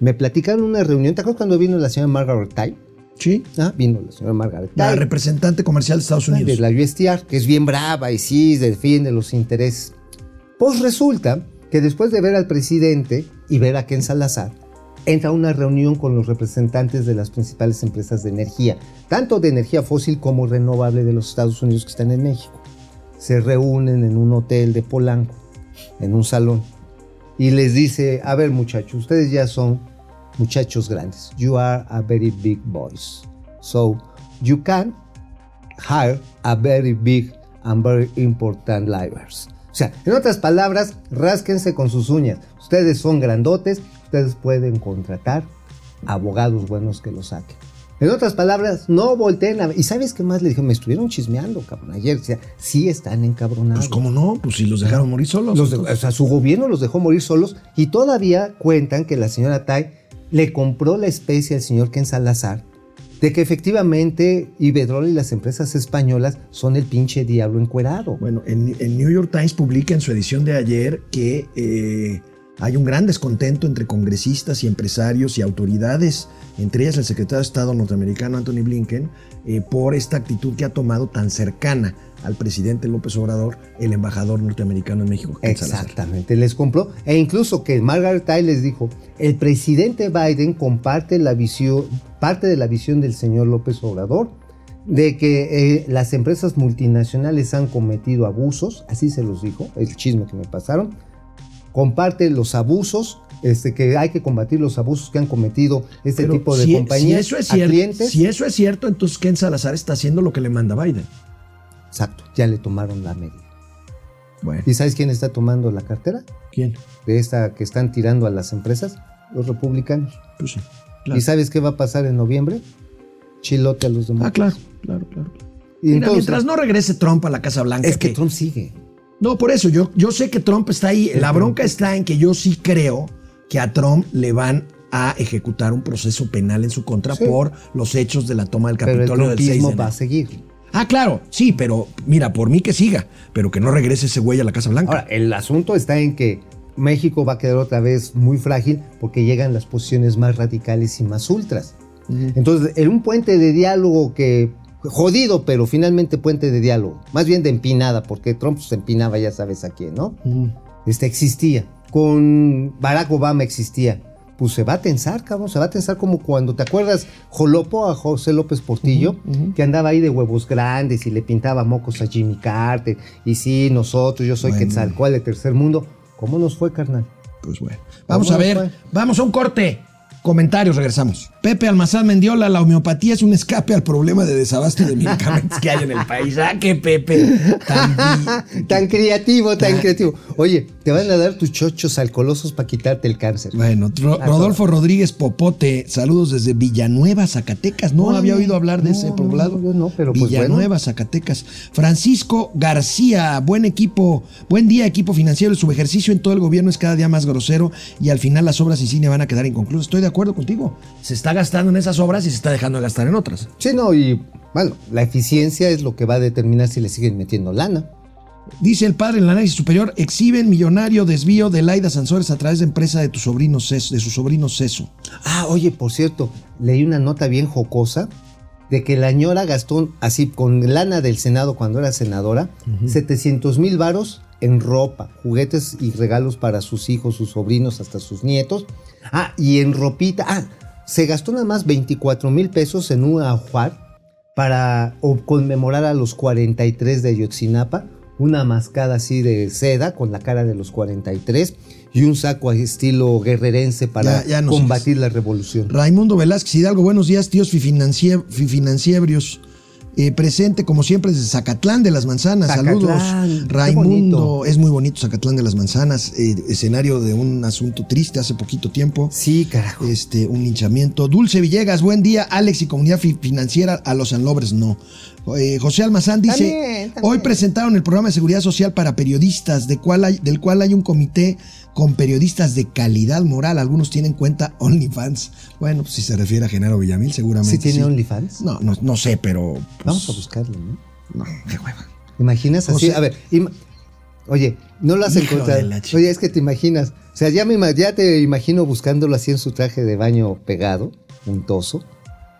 Me platicaron una reunión, ¿te acuerdas cuando vino la señora Margaret Ty? Sí. Ah, vino la señora Margaret La representante comercial de Estados Unidos. De la USTR, que es bien brava y sí defiende los intereses. Pues resulta que después de ver al presidente y ver a Ken Salazar, entra a una reunión con los representantes de las principales empresas de energía, tanto de energía fósil como renovable de los Estados Unidos que están en México. Se reúnen en un hotel de Polanco, en un salón, y les dice, a ver muchachos, ustedes ya son muchachos grandes. You are a very big boys. So you can hire a very big and very important lawyers. O sea, en otras palabras, rásquense con sus uñas. Ustedes son grandotes, ustedes pueden contratar abogados buenos que lo saquen. En otras palabras, no volteen a... ¿Y sabes qué más le dije? Me estuvieron chismeando, cabrón, ayer. O sea, sí están encabronados. Pues cómo no, pues si los dejaron morir solos. Los de- o sea, su gobierno los dejó morir solos y todavía cuentan que la señora Tai le compró la especie al señor Ken Salazar de que efectivamente Iberdrola y las empresas españolas son el pinche diablo encuerado. Bueno, en, en New York Times publica en su edición de ayer que eh, hay un gran descontento entre congresistas y empresarios y autoridades, entre ellas el secretario de Estado norteamericano Anthony Blinken, eh, por esta actitud que ha tomado tan cercana al presidente López Obrador el embajador norteamericano en México. Ken Salazar. Exactamente, les compró. E incluso que Margaret les dijo, el presidente Biden comparte la visión, parte de la visión del señor López Obrador de que eh, las empresas multinacionales han cometido abusos, así se los dijo, el chisme que me pasaron, comparte los abusos, este, que hay que combatir los abusos que han cometido este Pero tipo de si, compañías si eso es a cierto, clientes. si eso es cierto, entonces Ken Salazar está haciendo lo que le manda Biden. Exacto, ya le tomaron la medida. Bueno, ¿Y sabes quién está tomando la cartera? ¿quién? De esta que están tirando a las empresas, los republicanos. Pues sí. claro. ¿Y sabes qué va a pasar en noviembre? Chilote a los demás. Ah, claro, claro, claro. Y Mira, entonces, mientras no regrese Trump a la Casa Blanca. es que Trump sigue. No, por eso, yo, yo sé que Trump está ahí. La bronca está en que yo sí creo que a Trump le van a ejecutar un proceso penal en su contra Sí. por los hechos de la toma del Pero el Capitolio del 6 de trumpismo enero. va a seguir. Ah, claro, sí, pero mira, por mí que siga, pero que no regrese ese güey a la Casa Blanca. Ahora, el asunto está en que México va a quedar otra vez muy frágil porque llegan las posiciones más radicales y más ultras. Entonces, en un puente de diálogo que jodido, pero finalmente puente de diálogo, más bien de empinada, porque Trump se empinaba, ya sabes a quién, ¿no? Este existía. Con Barack Obama existía. Pues se va a tensar, cabrón. Se va a tensar como cuando, ¿te acuerdas? Jolopo a José López Portillo, que andaba ahí de huevos grandes y le pintaba mocos a Jimmy Carter. Y sí, nosotros, yo soy Bueno. Quetzalcóatl de tercer mundo. ¿Cómo nos fue, carnal? Pues bueno. Vamos a ver, vamos a un corte. Comentarios, regresamos. Pepe Almazán Mendiola, la homeopatía es un escape al problema de desabasto de medicamentos que hay en el país. Ah, que Pepe. Tan Tan creativo, tan creativo. Oye, te van a dar tus chochos alcoholosos para quitarte el cáncer. Bueno, Ro- Ah, Rodolfo Rodríguez Popote, saludos desde Villanueva, Zacatecas. No había oído hablar de No, ese no, poblado. yo no, pero pues Villanueva, Zacatecas. Francisco García, buen equipo, buen día, equipo financiero. El subejercicio en todo el gobierno es cada día más grosero y al final las obras y cine van a quedar inconclusas. Estoy de acuerdo contigo. Se está gastando en esas obras y se está dejando de gastar en otras. Sí, no, y bueno, la eficiencia es lo que va a determinar si le siguen metiendo lana. Dice el padre en el análisis superior, exhiben millonario desvío de Laida Sansores a través de empresa de tu sobrino Ceso, de su sobrino Ceso. Ah, oye, por cierto, leí una nota bien jocosa de que la ñora gastó así con lana del Senado cuando era senadora, 700 mil varos en ropa, juguetes y regalos para sus hijos, sus sobrinos, hasta sus nietos. Ah, y en ropita. Ah, se gastó nada más 24 mil pesos en un ajuar para conmemorar a los 43 de Ayotzinapa una mascada así de seda con la cara de los 43 y un saco a estilo guerrerense para Ya- ya nos combatir la revolución. Raimundo Velázquez Hidalgo, buenos días, tíos fifinancie-. Eh, presente, como siempre, desde Zacatlán de las Manzanas. Zacatlán, Saludos. Raimundo, es muy bonito Zacatlán de las Manzanas, eh, escenario de un asunto triste hace poquito tiempo. Sí, carajo. Este, un linchamiento. Dulce Villegas, buen día. Alex y comunidad fi- financiera a los Sanlobres, no. Eh, José Almazán dice: También, también. Hoy presentaron el programa de seguridad social para periodistas, de cual hay- del cual hay un comité con periodistas de calidad moral. Algunos tienen cuenta OnlyFans. Bueno, pues si se refiere a Genaro Villamil, seguramente. ¿Sí tiene sí. OnlyFans? No, no, no sé, pero. pues, Vamos a buscarlo, ¿no? No, qué hueva. ¿Imaginas O así? sea- a ver, oye, no lo has encontrado. Oye, es que te imaginas. O sea, ya, me, ya te imagino buscándolo así en su traje de baño pegado, untoso,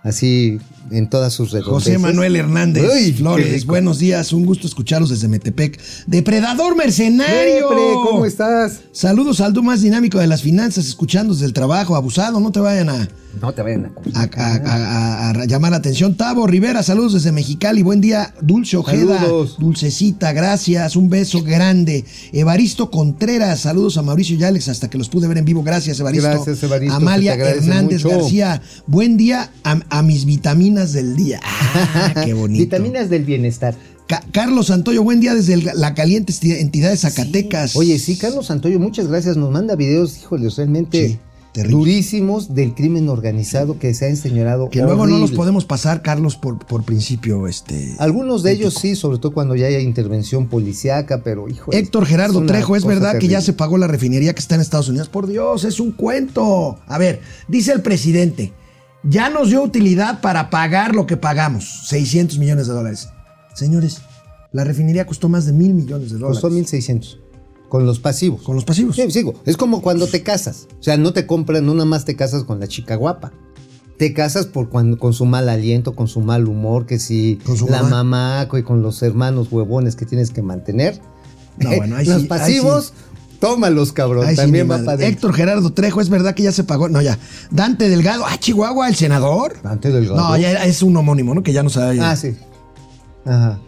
así en todas sus redondeces. José Manuel Hernández Uy, Flores, buenos días, un gusto escucharlos desde Metepec. Depredador mercenario. ¿Cómo estás? Saludos al más dinámico de las finanzas, escuchando desde el trabajo, abusado, no te vayan a, No te vayan a... a, a- a- a llamar la atención. Tavo Rivera, saludos desde Mexicali, buen día. Dulce Ojeda, Saludos. dulcecita, gracias, un beso grande. Evaristo Contreras, saludos a Mauricio y Alex, hasta que los pude ver en vivo, gracias Evaristo. Gracias, Evaristo, Amalia Hernández mucho. García, buen día a, a mis vitaminas del día. [LAUGHS] Ah, qué bonito. Vitaminas del bienestar. Ca- Carlos Santoyo, buen día desde el- la caliente entidad de Zacatecas. Oye, sí, Carlos Santoyo, muchas gracias. Nos manda videos, híjole, realmente Sí, terrible. durísimos del crimen organizado que se ha enseñorado. que luego no los podemos pasar, Carlos, por, por principio, este. Algunos de ellos sí, sobre todo cuando ya haya intervención policíaca, pero hijo. Héctor Gerardo Trejo, ¿es verdad que ya se pagó? pagó la refinería que está en Estados Unidos? Por Dios, es un cuento. A ver, dice el presidente, ya nos dio utilidad para pagar lo que pagamos, 600 millones de dólares. Señores, la refinería costó más de mil millones de dólares. Costó 1600 con los pasivos. Con los pasivos. Sí, sigo. Es como cuando te casas. O sea, no te compran, no nada más te casas con la chica guapa. Te casas por cuando, con su mal aliento, con su mal humor, que si la mamá. mamá, y con los hermanos huevones que tienes que mantener. No, [LAUGHS] bueno, ahí los sí, ahí pasivos, tómalos, cabrón. Sí, También va para. Héctor Gerardo Trejo, ¿es verdad que ya se pagó? No, ya. Dante Delgado, ah, Chihuahua, el senador. Dante Delgado. No, ya es un homónimo, ¿no? Que ya no sabe. Ah, sí. Ajá.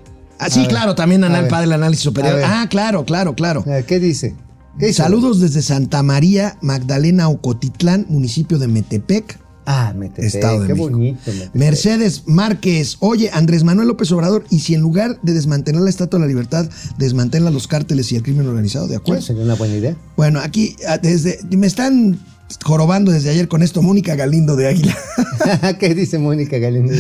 Ah, sí, A ver, claro, también anal padre el análisis superior. Ah, claro, claro, claro. Ver, ¿Qué dice? ¿Qué dice? Saludos desde Santa María, Magdalena Ocotitlán, municipio de Metepec. Ah, Metepec. Estado de Qué México. bonito. Metepec. Mercedes Márquez, oye, Andrés Manuel López Obrador, y si en lugar de desmantelar la Estatua de la Libertad, desmantela los cárteles y el crimen organizado, ¿de acuerdo? Sería una buena idea. Bueno, aquí ah, desde me están jorobando desde ayer con esto, Mónica Galindo de Águila. [LAUGHS] ¿Qué dice Mónica Galindo?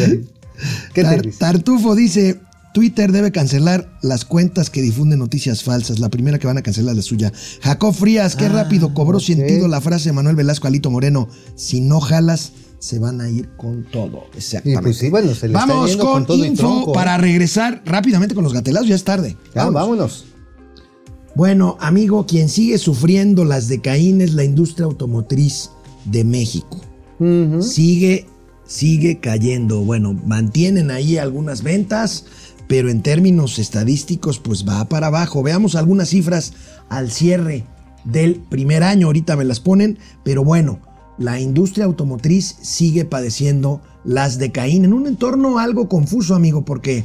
¿Qué te Tar- dice? Tartufo dice, Twitter debe cancelar las cuentas que difunden noticias falsas. La primera que van a cancelar es la suya. Jacob Frías, qué Ah, rápido cobró sentido la frase de Manuel Velasco Alito Moreno. Si no jalas, se van a ir con todo. Y Exactamente. pues sí, bueno, se Vamos con, con todo y info tronco, ¿eh? para regresar rápidamente con los gatelazos. Ya es tarde. Ya, Vámonos. vámonos. Bueno, amigo, quien sigue sufriendo las de Caín es la industria automotriz de México. Sigue, sigue cayendo. Bueno, mantienen ahí algunas ventas, pero en términos estadísticos, pues va para abajo. Veamos algunas cifras al cierre del primer año. Ahorita me las ponen, pero bueno, la industria automotriz sigue padeciendo las de en un entorno algo confuso, amigo, porque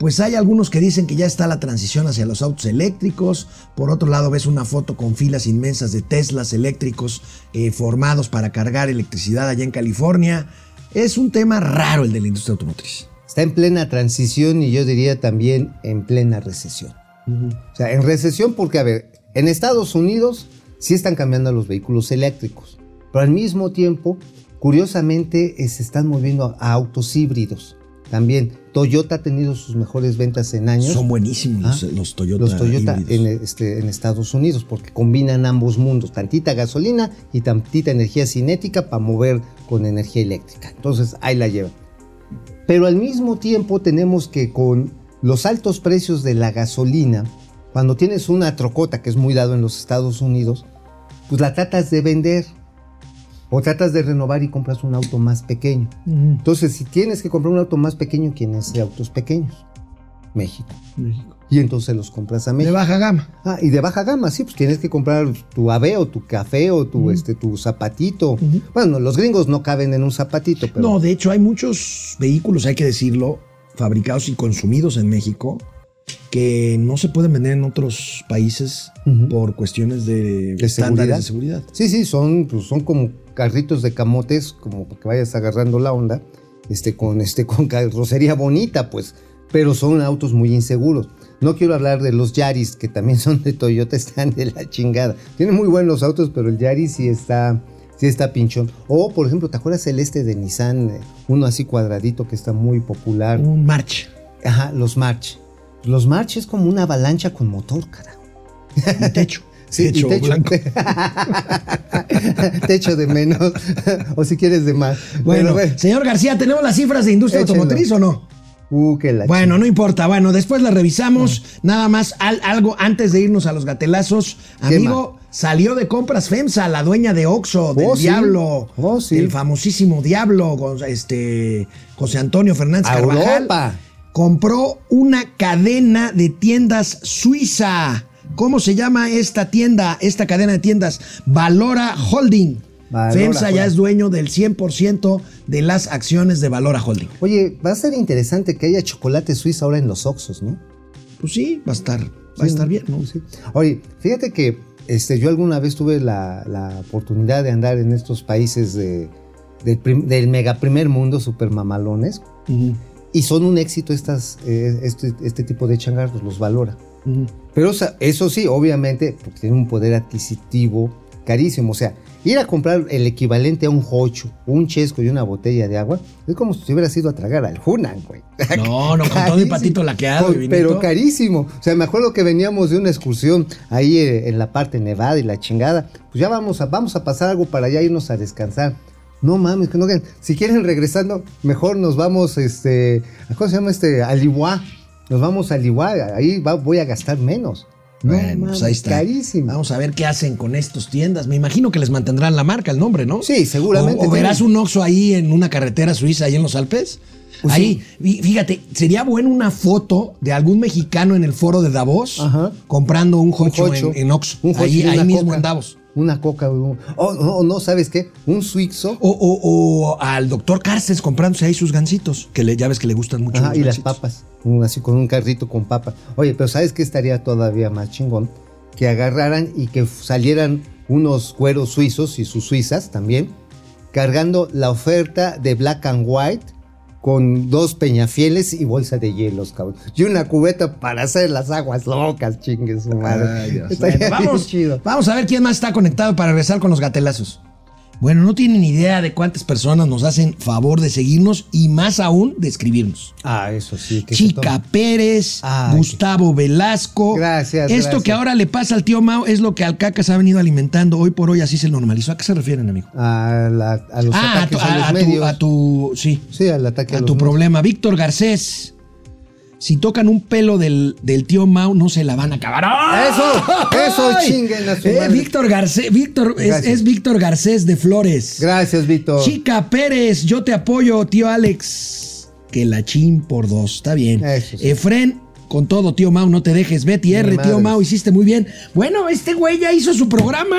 pues hay algunos que dicen que ya está la transición hacia los autos eléctricos. Por otro lado, ves una foto con filas inmensas de Teslas eléctricos eh, formados para cargar electricidad allá en California. Es un tema raro el de la industria automotriz. Está en plena transición y yo diría también en plena recesión. O sea, en recesión porque, a ver, en Estados Unidos sí están cambiando a los vehículos eléctricos, pero al mismo tiempo, curiosamente, eh, se están moviendo a, autos híbridos. También Toyota ha tenido sus mejores ventas en años. Son buenísimos los, Ah, los Toyota. los Toyota en, este, en Estados Unidos, porque combinan ambos mundos, tantita gasolina y tantita energía cinética para mover con energía eléctrica. Entonces ahí la llevan. Pero al mismo tiempo tenemos que con los altos precios de la gasolina, cuando tienes una trocota que es muy dado en los Estados Unidos, pues la tratas de vender o tratas de renovar y compras un auto más pequeño. Entonces, si tienes que comprar un auto más pequeño, ¿quién es de autos pequeños? México. Y entonces los compras a De México. baja gama. Ah, y de baja gama, sí, pues tienes que comprar tu ave o tu café o tu, este, tu zapatito. Bueno, los gringos no caben en un zapatito, pero. No, de hecho hay muchos vehículos, hay que decirlo, fabricados y consumidos en México que no se pueden vender en otros países Ujú. por cuestiones de, ¿De estándares de seguridad. Sí, sí, son, pues, son como carritos de camotes, como para que vayas agarrando la onda, este, con, este, [LAUGHS] con carrocería bonita, pues, pero son autos muy inseguros. No quiero hablar de los Yaris, que también [LAUGHS] son de Toyota, están de la chingada. Tienen muy buenos autos, pero el Yaris sí está, sí está pinchón. O, por ejemplo, ¿te acuerdas el este de Nissan? Eh, Uno así cuadradito que está muy popular. Un March, Ajá, los March. Los March es como una avalancha con motor, cara. y techo. [LAUGHS] Sí, y techo, techo, blanco. [LAUGHS] techo de menos. o si quieres de más. Bueno, señor García, ¿tenemos las cifras de industria Échenlo. automotriz o no? Uh, que la Bueno, no importa. Bueno, después la revisamos. Nada más al- algo antes de irnos a los gatelazos. ¿Qué Amigo, salió de compras FEMSA, la dueña de Oxxo, del Oh, sí. Diablo. Oh, sí. El famosísimo Diablo, este, José Antonio Fernández A Carvajal. Europa. Compró una cadena de tiendas suiza. ¿Cómo se llama esta tienda, esta cadena de tiendas? Valora Holding. Valora FEMSA ya es dueño del 100% de las acciones de Valora Holding. Oye, va a ser interesante que haya chocolate suizo ahora en los Oxos, ¿no? Pues sí, va a estar, va a estar bien, ¿no? Sí. Oye, fíjate que este, yo alguna vez tuve la, la oportunidad de andar en estos países de- del, prim- del mega primer mundo, super mamalones, Ujú, y son un éxito estas, eh, este, este tipo de changarros, los valora. ujú. Pero o sea, eso sí, obviamente, porque tiene un poder adquisitivo carísimo. O sea, ir a comprar el equivalente a un jocho, un chesco y una botella de agua, es como si te hubieras ido a tragar al Hunan, güey. No, no, con todo Carísimo. patito laqueado Con- y. Pero carísimo. O sea, me acuerdo que veníamos de una excursión ahí eh, en la parte nevada y la chingada. Pues ya vamos a, vamos a pasar algo para allá irnos a descansar. No mames, que no queden. Si quieren regresando, mejor nos vamos, este, ¿cómo se llama este? Alihuá. Nos vamos a Alihuá, ahí va- voy a gastar menos. No Bueno, pues ahí está. Carísimo. Vamos a ver qué hacen con estos tiendas. Me imagino que les mantendrán la marca, el nombre, ¿no? Sí, seguramente O, o verás un Oxxo ahí en una carretera suiza, ahí en los Alpes. Pues ahí, fí- fíjate, sería bueno una foto de algún mexicano en el foro de Davos Ajá. comprando un jocho, jocho. en, en Oxxo. Ahí mismo coca. en Davos. Una coca. O no, no, ¿sabes qué? Un suixo. O, o- o al doctor Carces comprándose ahí sus gancitos, que le, ya ves que le gustan mucho. Ajá, los y las papas. un- así con un carrito con papas. Oye, pero ¿sabes qué estaría todavía más chingón? Que agarraran y que salieran unos cueros suizos y sus suizas también, cargando la oferta de Black and White con dos peñafieles y bolsa de hielos, cabrón. Y una cubeta para hacer las aguas locas, chingue su madre. Ay, Dios. Estaría Bueno, bien vamos, chido. vamos a ver quién más está conectado para regresar con los gatelazos. Bueno, no tienen idea de cuántas personas nos hacen favor de seguirnos y más aún de escribirnos. Ah, eso sí. que Chica. Pérez, Ay, Gustavo Velasco. Gracias, Esto gracias. que ahora le pasa al tío Mao es lo que Alcacas ha venido alimentando. Hoy por hoy así se normalizó. ¿A qué se refieren, amigo? A, la- a los ah, a ataques tu, a, a- los a tu- medios. a tu- sí, Sí, al ataque a, a los tu medios. problema. Víctor Garcés. Si tocan un pelo del, del tío Mao, no se la van a acabar. Eso, eso, ¡Ay! chinguen a su Eh, madre. Víctor Garcés, Víctor, es, Víctor Garcés de Flores. Gracias, Víctor. Chica Pérez, yo te apoyo, tío Alex. Que la chin por dos, está bien. Eso sí. Efren, con todo, tío Mau, no te dejes. Betty R, tío. Mau, hiciste muy bien. Bueno, este güey ya hizo su programa.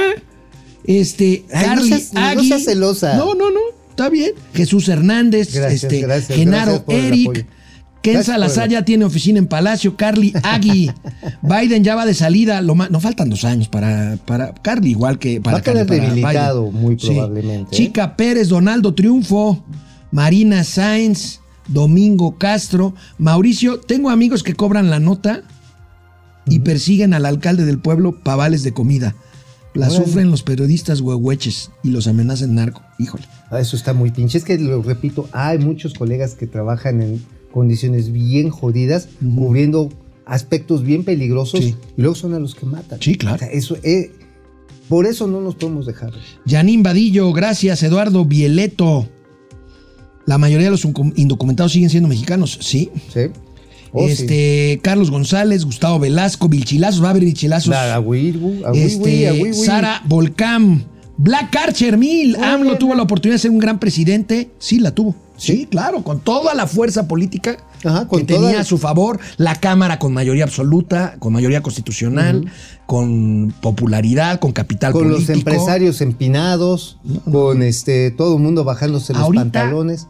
Este, Ay, no Carly seas- no Agui. seas celosa. No, no, no, está bien. Jesús Hernández, Gracias, este, gracias, Genaro gracias Eric. Ken Gracias Salazar ya tiene oficina en Palacio. Carly Agui. [LAUGHS] Biden ya va de salida. Lo no faltan dos años para, para Carly, igual que para Va a quedar debilitado Biden. muy Sí. probablemente, ¿eh? Chica Pérez, Donaldo Triunfo, Marina Sáenz, Domingo Castro. Mauricio, tengo amigos que cobran la nota y persiguen al alcalde del pueblo pavales de comida. La sufren los periodistas huehueches y los amenazan narco. Híjole. Ah, Eso está muy pinche. Es que lo repito, hay muchos colegas que trabajan en condiciones bien jodidas, cubriendo aspectos bien peligrosos Sí. y luego son a los que matan. Sí, claro. O sea, eso, eh, por eso no nos podemos dejar. Yanín Vadillo, gracias. Eduardo Bieleto. La mayoría de los indocumentados siguen siendo mexicanos, sí. ¿Sí? Oh, sí. este, Carlos González, Gustavo Velasco, Vilchilazos, va a haber Vilchilazos. La- a Este, a. Sara Volcán, Black Archer Mil. Órale. AMLO tuvo la oportunidad de ser un gran presidente. Sí, la tuvo. Sí, claro, con toda la fuerza política Ajá, con que tenía a su favor, la Cámara con mayoría absoluta, con mayoría constitucional, con popularidad, con capital con los político. empresarios empinados, con este todo el mundo bajándose los Ahorita- pantalones.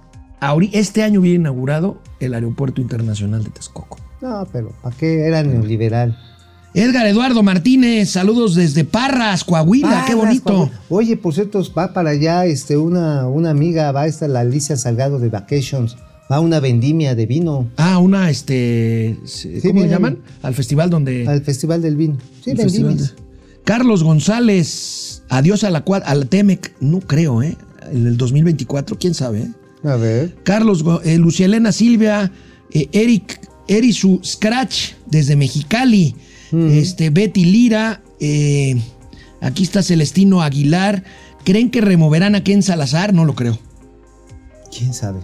Este año viene inaugurado el Aeropuerto Internacional de Texcoco. No, pero ¿para qué era neoliberal? Edgar Eduardo Martínez, saludos desde Parras, Coahuila, qué bonito. Coahuila. Oye, por cierto, va para allá este, una, una amiga, va esta la Alicia Salgado de Vacations, va a una vendimia de vino Ah, una, este, ¿cómo le llaman? Al festival donde... al Festival del Vino. Sí, vendimias. de- Carlos González, adiós a la, a Temec, no creo, ¿eh? En el 2024, quién sabe, ¿eh? A ver. Carlos, eh, Lucia Elena Silvia, eh, Eric, Erisu Scratch desde Mexicali, este, Betty Lira, eh, aquí está Celestino Aguilar. ¿Creen que removerán a Ken Salazar? No lo creo. ¿Quién sabe?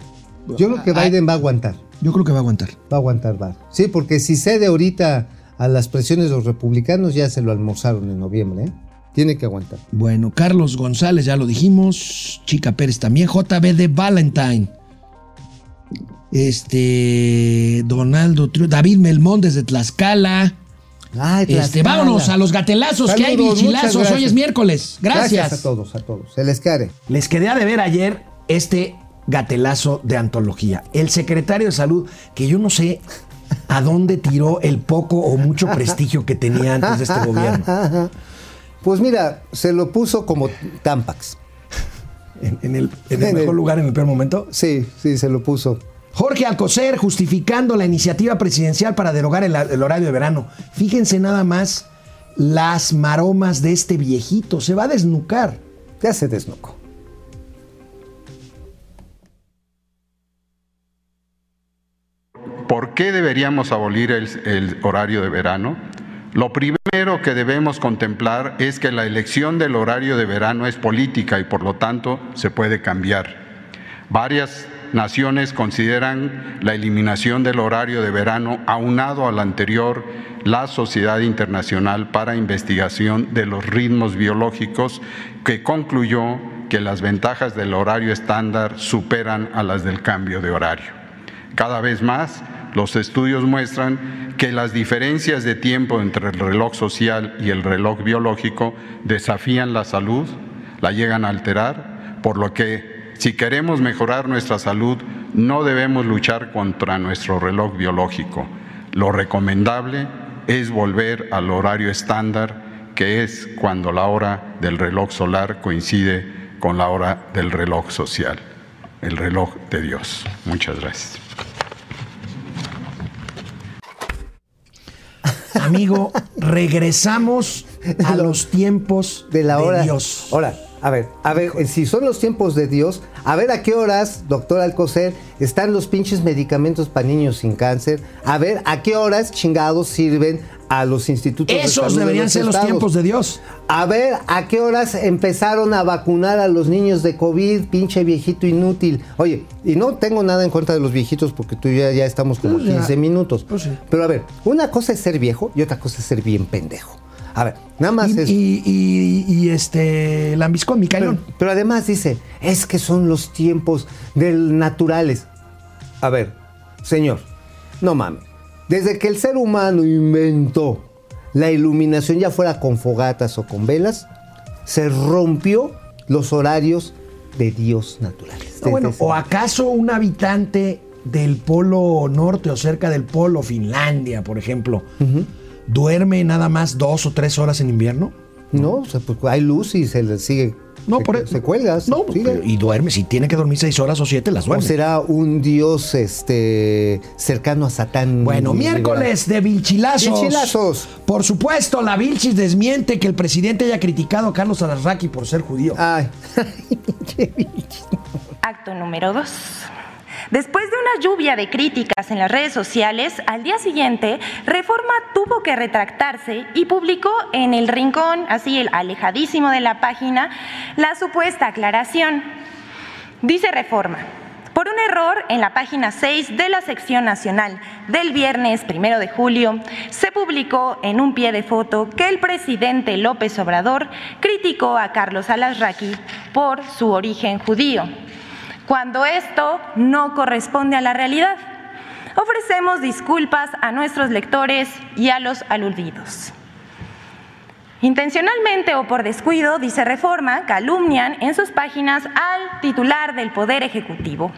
Yo creo que Biden va a aguantar. Yo creo que va a aguantar. Va a aguantar, va. Sí, porque si cede ahorita a las presiones de los republicanos, ya se lo almorzaron en noviembre, ¿eh? Tiene que aguantar. Bueno, Carlos González, ya lo dijimos. Chica Pérez también. JB de Valentine. Este. Donaldo Trio. David Melmón desde Tlaxcala. Ay, Este, vámonos a los gatelazo que hay bichilazos. Hoy gracias. es miércoles. Gracias. a todos, a todos. Se les care. Les quedé a deber ayer este gatelazo de antología. El secretario de salud, que yo no sé a dónde tiró el poco o mucho prestigio que tenía antes de este gobierno. Pues mira, se lo puso como Tampax. En, en el, en el En mejor el- lugar, en el peor momento. Sí, sí, se lo puso. Jorge Alcocer justificando la iniciativa presidencial para derogar el, el horario de verano. Fíjense nada más las maromas de este viejito. Se va a desnucar. Ya se desnucó. ¿Por qué deberíamos abolir el, el horario de verano? Lo primero que debemos contemplar es que la elección del horario de verano es política y por lo tanto se puede cambiar. Varias naciones consideran la eliminación del horario de verano aunado al anterior la Sociedad Internacional para Investigación de los Ritmos Biológicos que concluyó que las ventajas del horario estándar superan a las del cambio de horario. Cada vez más, los estudios muestran que las diferencias de tiempo entre el reloj social y el reloj biológico desafían la salud, la llegan a alterar, por lo que si queremos mejorar nuestra salud, no debemos luchar contra nuestro reloj biológico. Lo recomendable es volver al horario estándar, que es cuando la hora del reloj solar coincide con la hora del reloj social, el reloj de Dios. Muchas gracias. Amigo, regresamos a los tiempos De la hora. Dios. Ahora, a ver, a ver, si son los tiempos de Dios, a ver a qué horas, doctor Alcocer, están los pinches medicamentos para niños sin cáncer. A ver a qué horas chingados sirven a los institutos de Esos de deberían los ser los tiempos de Dios. A ver a qué horas empezaron a vacunar a los niños de COVID, pinche viejito inútil. Oye, y no tengo nada en contra de los viejitos porque tú y yo ya estamos como Pues ya. 15 minutos. Pues. Pero a ver, una cosa es ser viejo y otra cosa es ser bien pendejo. A ver, nada más Y, es... y, y- y, este, lambiscón, mi Pero, cañón. pero además dice, es que son los tiempos del naturales. A ver, señor, no mames. Desde que el ser humano inventó la iluminación, ya fuera con fogatas o con velas, se rompió los horarios de Dios naturales. No, bueno, Desde ¿o acaso un habitante del polo norte o cerca del polo, Finlandia, por ejemplo, duerme nada más dos o tres horas en invierno? No, o sea, pues hay luz y se le sigue. No, se, por eso. se cuelga. No, sigue. y duerme. Si tiene que dormir seis horas o siete, las ¿O duerme. será un dios este, cercano a Satán? Bueno, miércoles de Vilchilazos. Vilchilazos. Por supuesto, la Vilchis desmiente que el presidente haya criticado a Carlos Alarraqui por ser judío. Ay, [LAUGHS] Acto número 2. Después de una lluvia de críticas en las redes sociales, al día siguiente, Reforma tuvo que retractarse y publicó en el rincón, así el alejadísimo de la página, la supuesta aclaración. Dice Reforma. Por un error en la página 6 de la sección nacional del viernes primero de julio, se publicó en un pie de foto que el presidente López Obrador criticó a Carlos Alasraqui por su origen judío, cuando esto no corresponde a la realidad. Ofrecemos disculpas a nuestros lectores y a los aludidos. Intencionalmente o por descuido, dice Reforma, calumnian en sus páginas al titular del Poder Ejecutivo.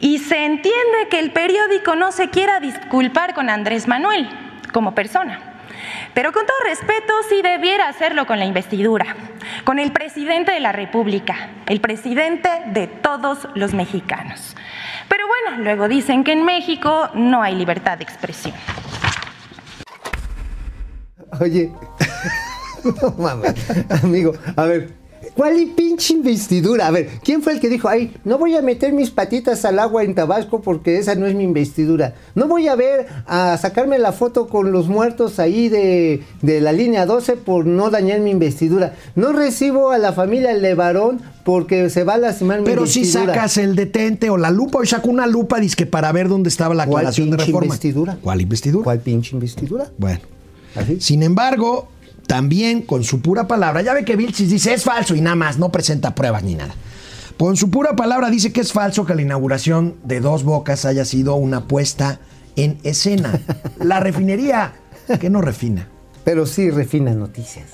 Y se entiende que el periódico no se quiera disculpar con Andrés Manuel como persona. Pero con todo respeto, sí debiera hacerlo con la investidura, con el presidente de la República, el presidente de todos los mexicanos. Pero bueno, luego dicen que en México no hay libertad de expresión. Oye, [LAUGHS] no mames, amigo, a ver, ¿cuál y pinche investidura? A ver, ¿quién fue el que dijo, ay, no voy a meter mis patitas al agua en Tabasco porque esa no es mi investidura? No voy a ver, a sacarme la foto con los muertos ahí de, de la línea 12 por no dañar mi investidura. No recibo a la familia Levarón porque se va a lastimar mi Pero si sacas el detente o la lupa, hoy sacó una lupa dizque para ver dónde estaba la ¿Cuál aclaración de reforma. investidura? ¿Cuál investidura? ¿Cuál pinche investidura? Bueno. ¿Así? Sin embargo, también con su pura palabra, ya ve que Vilchis dice es falso y nada más, no presenta pruebas ni nada. Con su pura palabra dice que es falso que la inauguración de Dos Bocas haya sido una puesta en escena. [LAUGHS] La refinería que no refina. Pero sí refina noticias.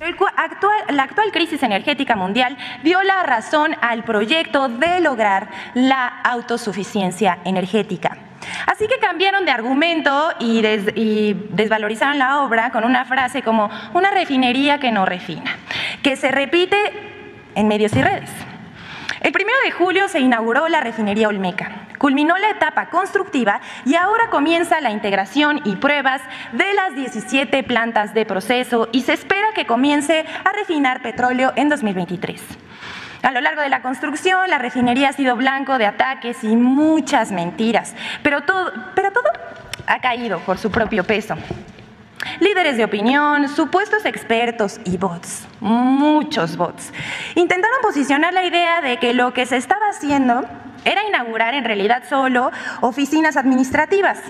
Actual- la actual crisis energética mundial dio la razón al proyecto de lograr la autosuficiencia energética. Así que cambiaron de argumento y, des- y desvalorizaron la obra con una frase como una refinería que no refina, que se repite en medios y redes. El primero de julio se inauguró la refinería Olmeca. Culminó la etapa constructiva y ahora comienza la integración y pruebas de las 17 plantas de proceso y se espera que comience a refinar petróleo en 2023. A lo largo de la construcción, la refinería ha sido blanco de ataques y muchas mentiras, pero todo, pero todo ha caído por su propio peso. Líderes de opinión, supuestos expertos y bots, muchos bots, intentaron posicionar la idea de que lo que se estaba haciendo era inaugurar en realidad solo oficinas administrativas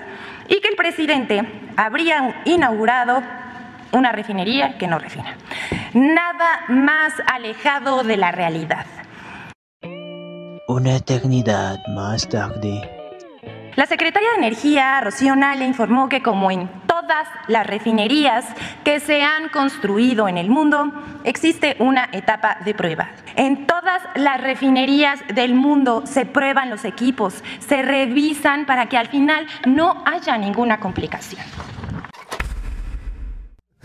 y que el presidente habría inaugurado una refinería que no refina. Nada más alejado de la realidad. Una eternidad más tarde. La secretaria de Energía, Rocío Nale, informó que como en todas las refinerías que se han construido en el mundo, existe una etapa de prueba. En todas las refinerías del mundo se prueban los equipos, se revisan para que al final no haya ninguna complicación.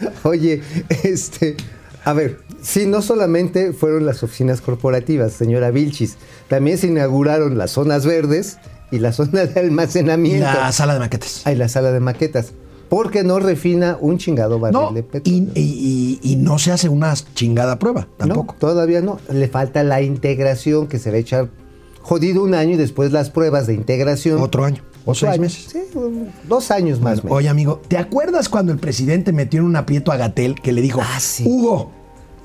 [LAUGHS] Oye, este, a ver, sí, no solamente fueron las oficinas corporativas, señora Vilchis, también se inauguraron las zonas verdes y la zona de Y almacenamiento. la sala de maquetas. Hay la sala de maquetas. Porque no refina un chingado barril No, de petróleo. y, y- y- y no se hace una chingada prueba, tampoco. No, todavía no. Le falta la integración que se va a echar jodido un año y después las pruebas de integración. Otro año, o seis meses. Sí, dos años más. Oye, amigo, ¿te acuerdas cuando el presidente metió en un aprieto a Gatel que le dijo, Ah, sí. Hugo,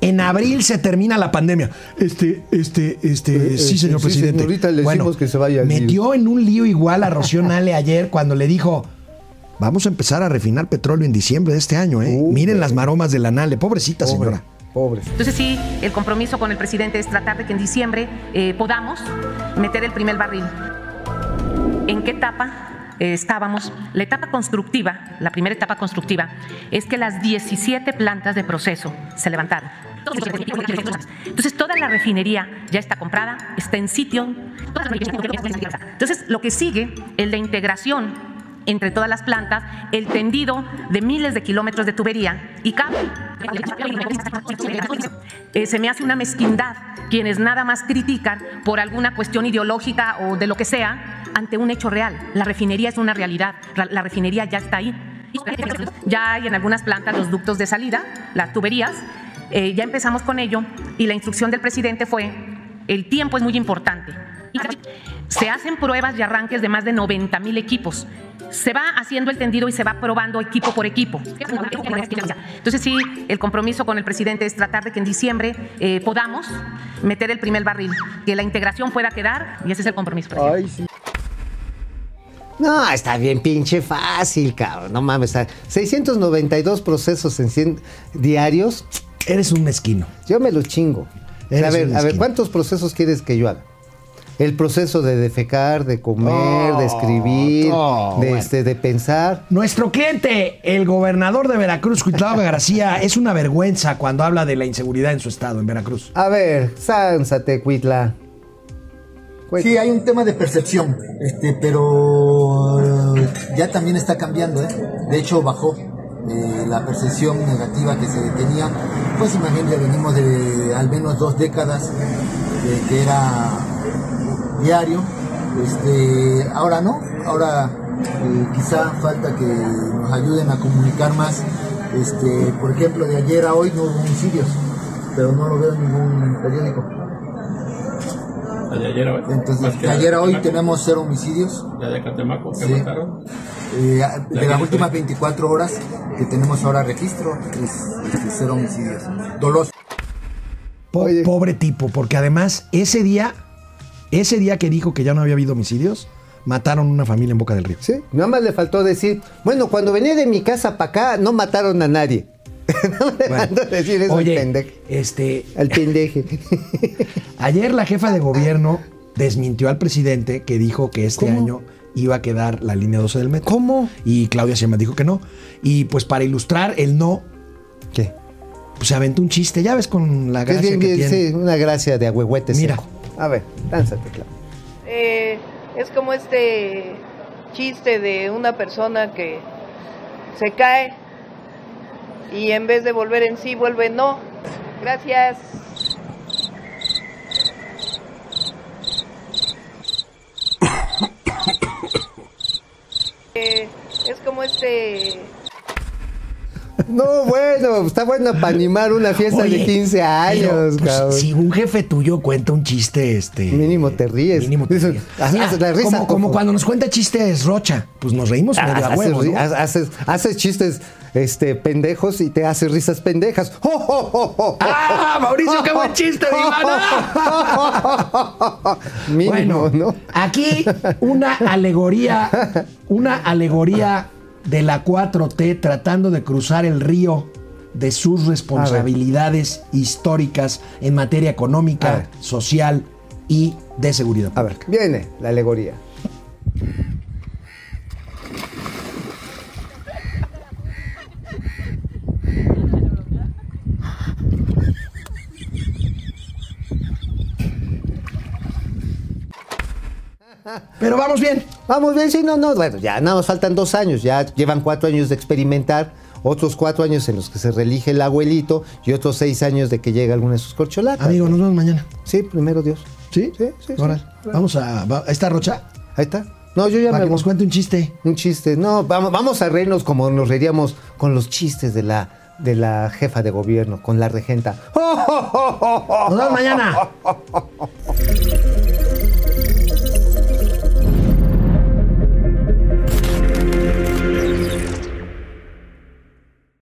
en abril se termina la pandemia? Este, este, este, Eh, sí, eh, señor sí, presidente. señorita, le decimos que se vaya Metió en un lío igual a Rocío Nale ayer cuando le dijo, vamos a empezar a refinar petróleo en diciembre de este año, ¿eh? Miren eh. las maromas de la Nale. Pobrecita Pobre, señora. Pobre. Entonces sí, el compromiso con el presidente es tratar de que en diciembre eh, podamos meter el primer barril. ¿En qué etapa eh, estábamos? La etapa constructiva, la primera etapa constructiva, es que las 17 plantas de proceso se levantaron. Entonces toda la refinería ya está comprada, está en sitio. Entonces lo que sigue es la integración entre todas las plantas, el tendido de miles de kilómetros de tubería y cable. Eh, se me hace una mezquindad quienes nada más critican por alguna cuestión ideológica o de lo que sea ante un hecho real. La refinería es una realidad, la, refinería ya está ahí. Ya hay en algunas plantas los ductos de salida, las tuberías, eh, ya empezamos con ello y la instrucción del presidente fue, el tiempo es muy importante. Se hacen pruebas y arranques de más de 90 mil equipos. Se va haciendo el tendido y se va probando equipo por equipo. Entonces sí, el compromiso con el presidente es tratar de que en diciembre eh, podamos meter el primer barril, que la integración pueda quedar y ese es el compromiso. presidente. Ay, sí. No, está bien pinche fácil, cabrón. No mames. está- 692 procesos en 100 diarios. Eres un mezquino. Yo me lo chingo. Eres a ver, a ver. ¿cuántos procesos quieres que yo haga? El proceso de defecar, de comer, Oh, de escribir, oh, de, bueno. este, de pensar. Nuestro cliente, el gobernador de Veracruz, Cuitlava [LAUGHS] García, es una vergüenza cuando habla de la inseguridad en su estado, en Veracruz. A ver, sánsate, Cuitla. Sí, hay un tema de percepción, este, pero eh, ya también está cambiando, ¿eh? De hecho, bajó eh, la percepción negativa que se tenía. Pues imagínate, venimos de al menos dos décadas de que era diario. Este, ahora no, ahora eh, quizá falta que nos ayuden a comunicar más. Este, por ejemplo, de ayer a hoy no hubo homicidios, pero no lo veo en ningún periódico. De ayer a hoy. Entonces, de ayer a hoy tenemos cero homicidios. La de Catemaco, que Sí. mataron. Eh, de las últimas fue. 24 horas que tenemos ahora registro, es, es cero homicidios. Doloso. Po- pobre tipo, porque además ese día, ese día que dijo que ya no había habido homicidios, mataron una familia en Boca del Río. Sí, nada más le faltó decir, bueno, cuando venía de mi casa para acá no mataron a nadie. [LAUGHS] no Bueno, decir eso oye, al pendeje. Este, Al pendeje. [LAUGHS] ayer la jefa de gobierno desmintió al presidente que dijo que este ¿Cómo? año iba a quedar la línea 12 del metro. ¿Cómo? Y Claudia Sheinbaum dijo que no. Y pues para ilustrar el no, ¿Qué? pues se aventó un chiste, ya ves con la gracia bien, que bien, tiene. sí, una gracia de agüehuete Mira. seco. A ver, lánzate, Clau. Eh, es como este chiste de una persona que se cae y en vez de volver en sí vuelve no. Gracias. [COUGHS] Eh, es como este No, bueno, está bueno para animar una fiesta Oye, de 15 años, pero, pues, cabrón. si un jefe tuyo cuenta un chiste, este. Mínimo te ríes. Mínimo te ríes. haces Ah, la risa como, como como- cuando nos cuenta chistes Rocha, pues nos reímos medio a Haces, huevo, ri- ¿no? ha- haces, haces chistes este, pendejos y te haces risas pendejas. ¡Oh, oh, oh, ¡Ah, Mauricio, qué buen chiste, [LAUGHS] Mínimo, Bueno, ¿no? aquí una alegoría, una alegoría de la 4T tratando de cruzar el río de sus responsabilidades históricas en materia económica, social y de seguridad. A ver, viene la alegoría. Pero vamos bien. Vamos bien, sí, no, no. Bueno, ya nada más faltan dos años. Ya llevan cuatro años de experimentar, otros cuatro años en los que se reelige el abuelito y otros seis años de que llega alguna de sus corcholatas. Amigo, nos vemos mañana. Sí, primero Dios. ¿Sí? Sí, sí, sí. Vamos a. va- ¿Está Rocha? Ahí está. No, yo ya Para me que nos cuente un chiste. Un chiste. No, vamos, vamos a reírnos como nos reiríamos con los chistes de la, de la jefa de gobierno, con la regenta. Nos vemos mañana. [LAUGHS]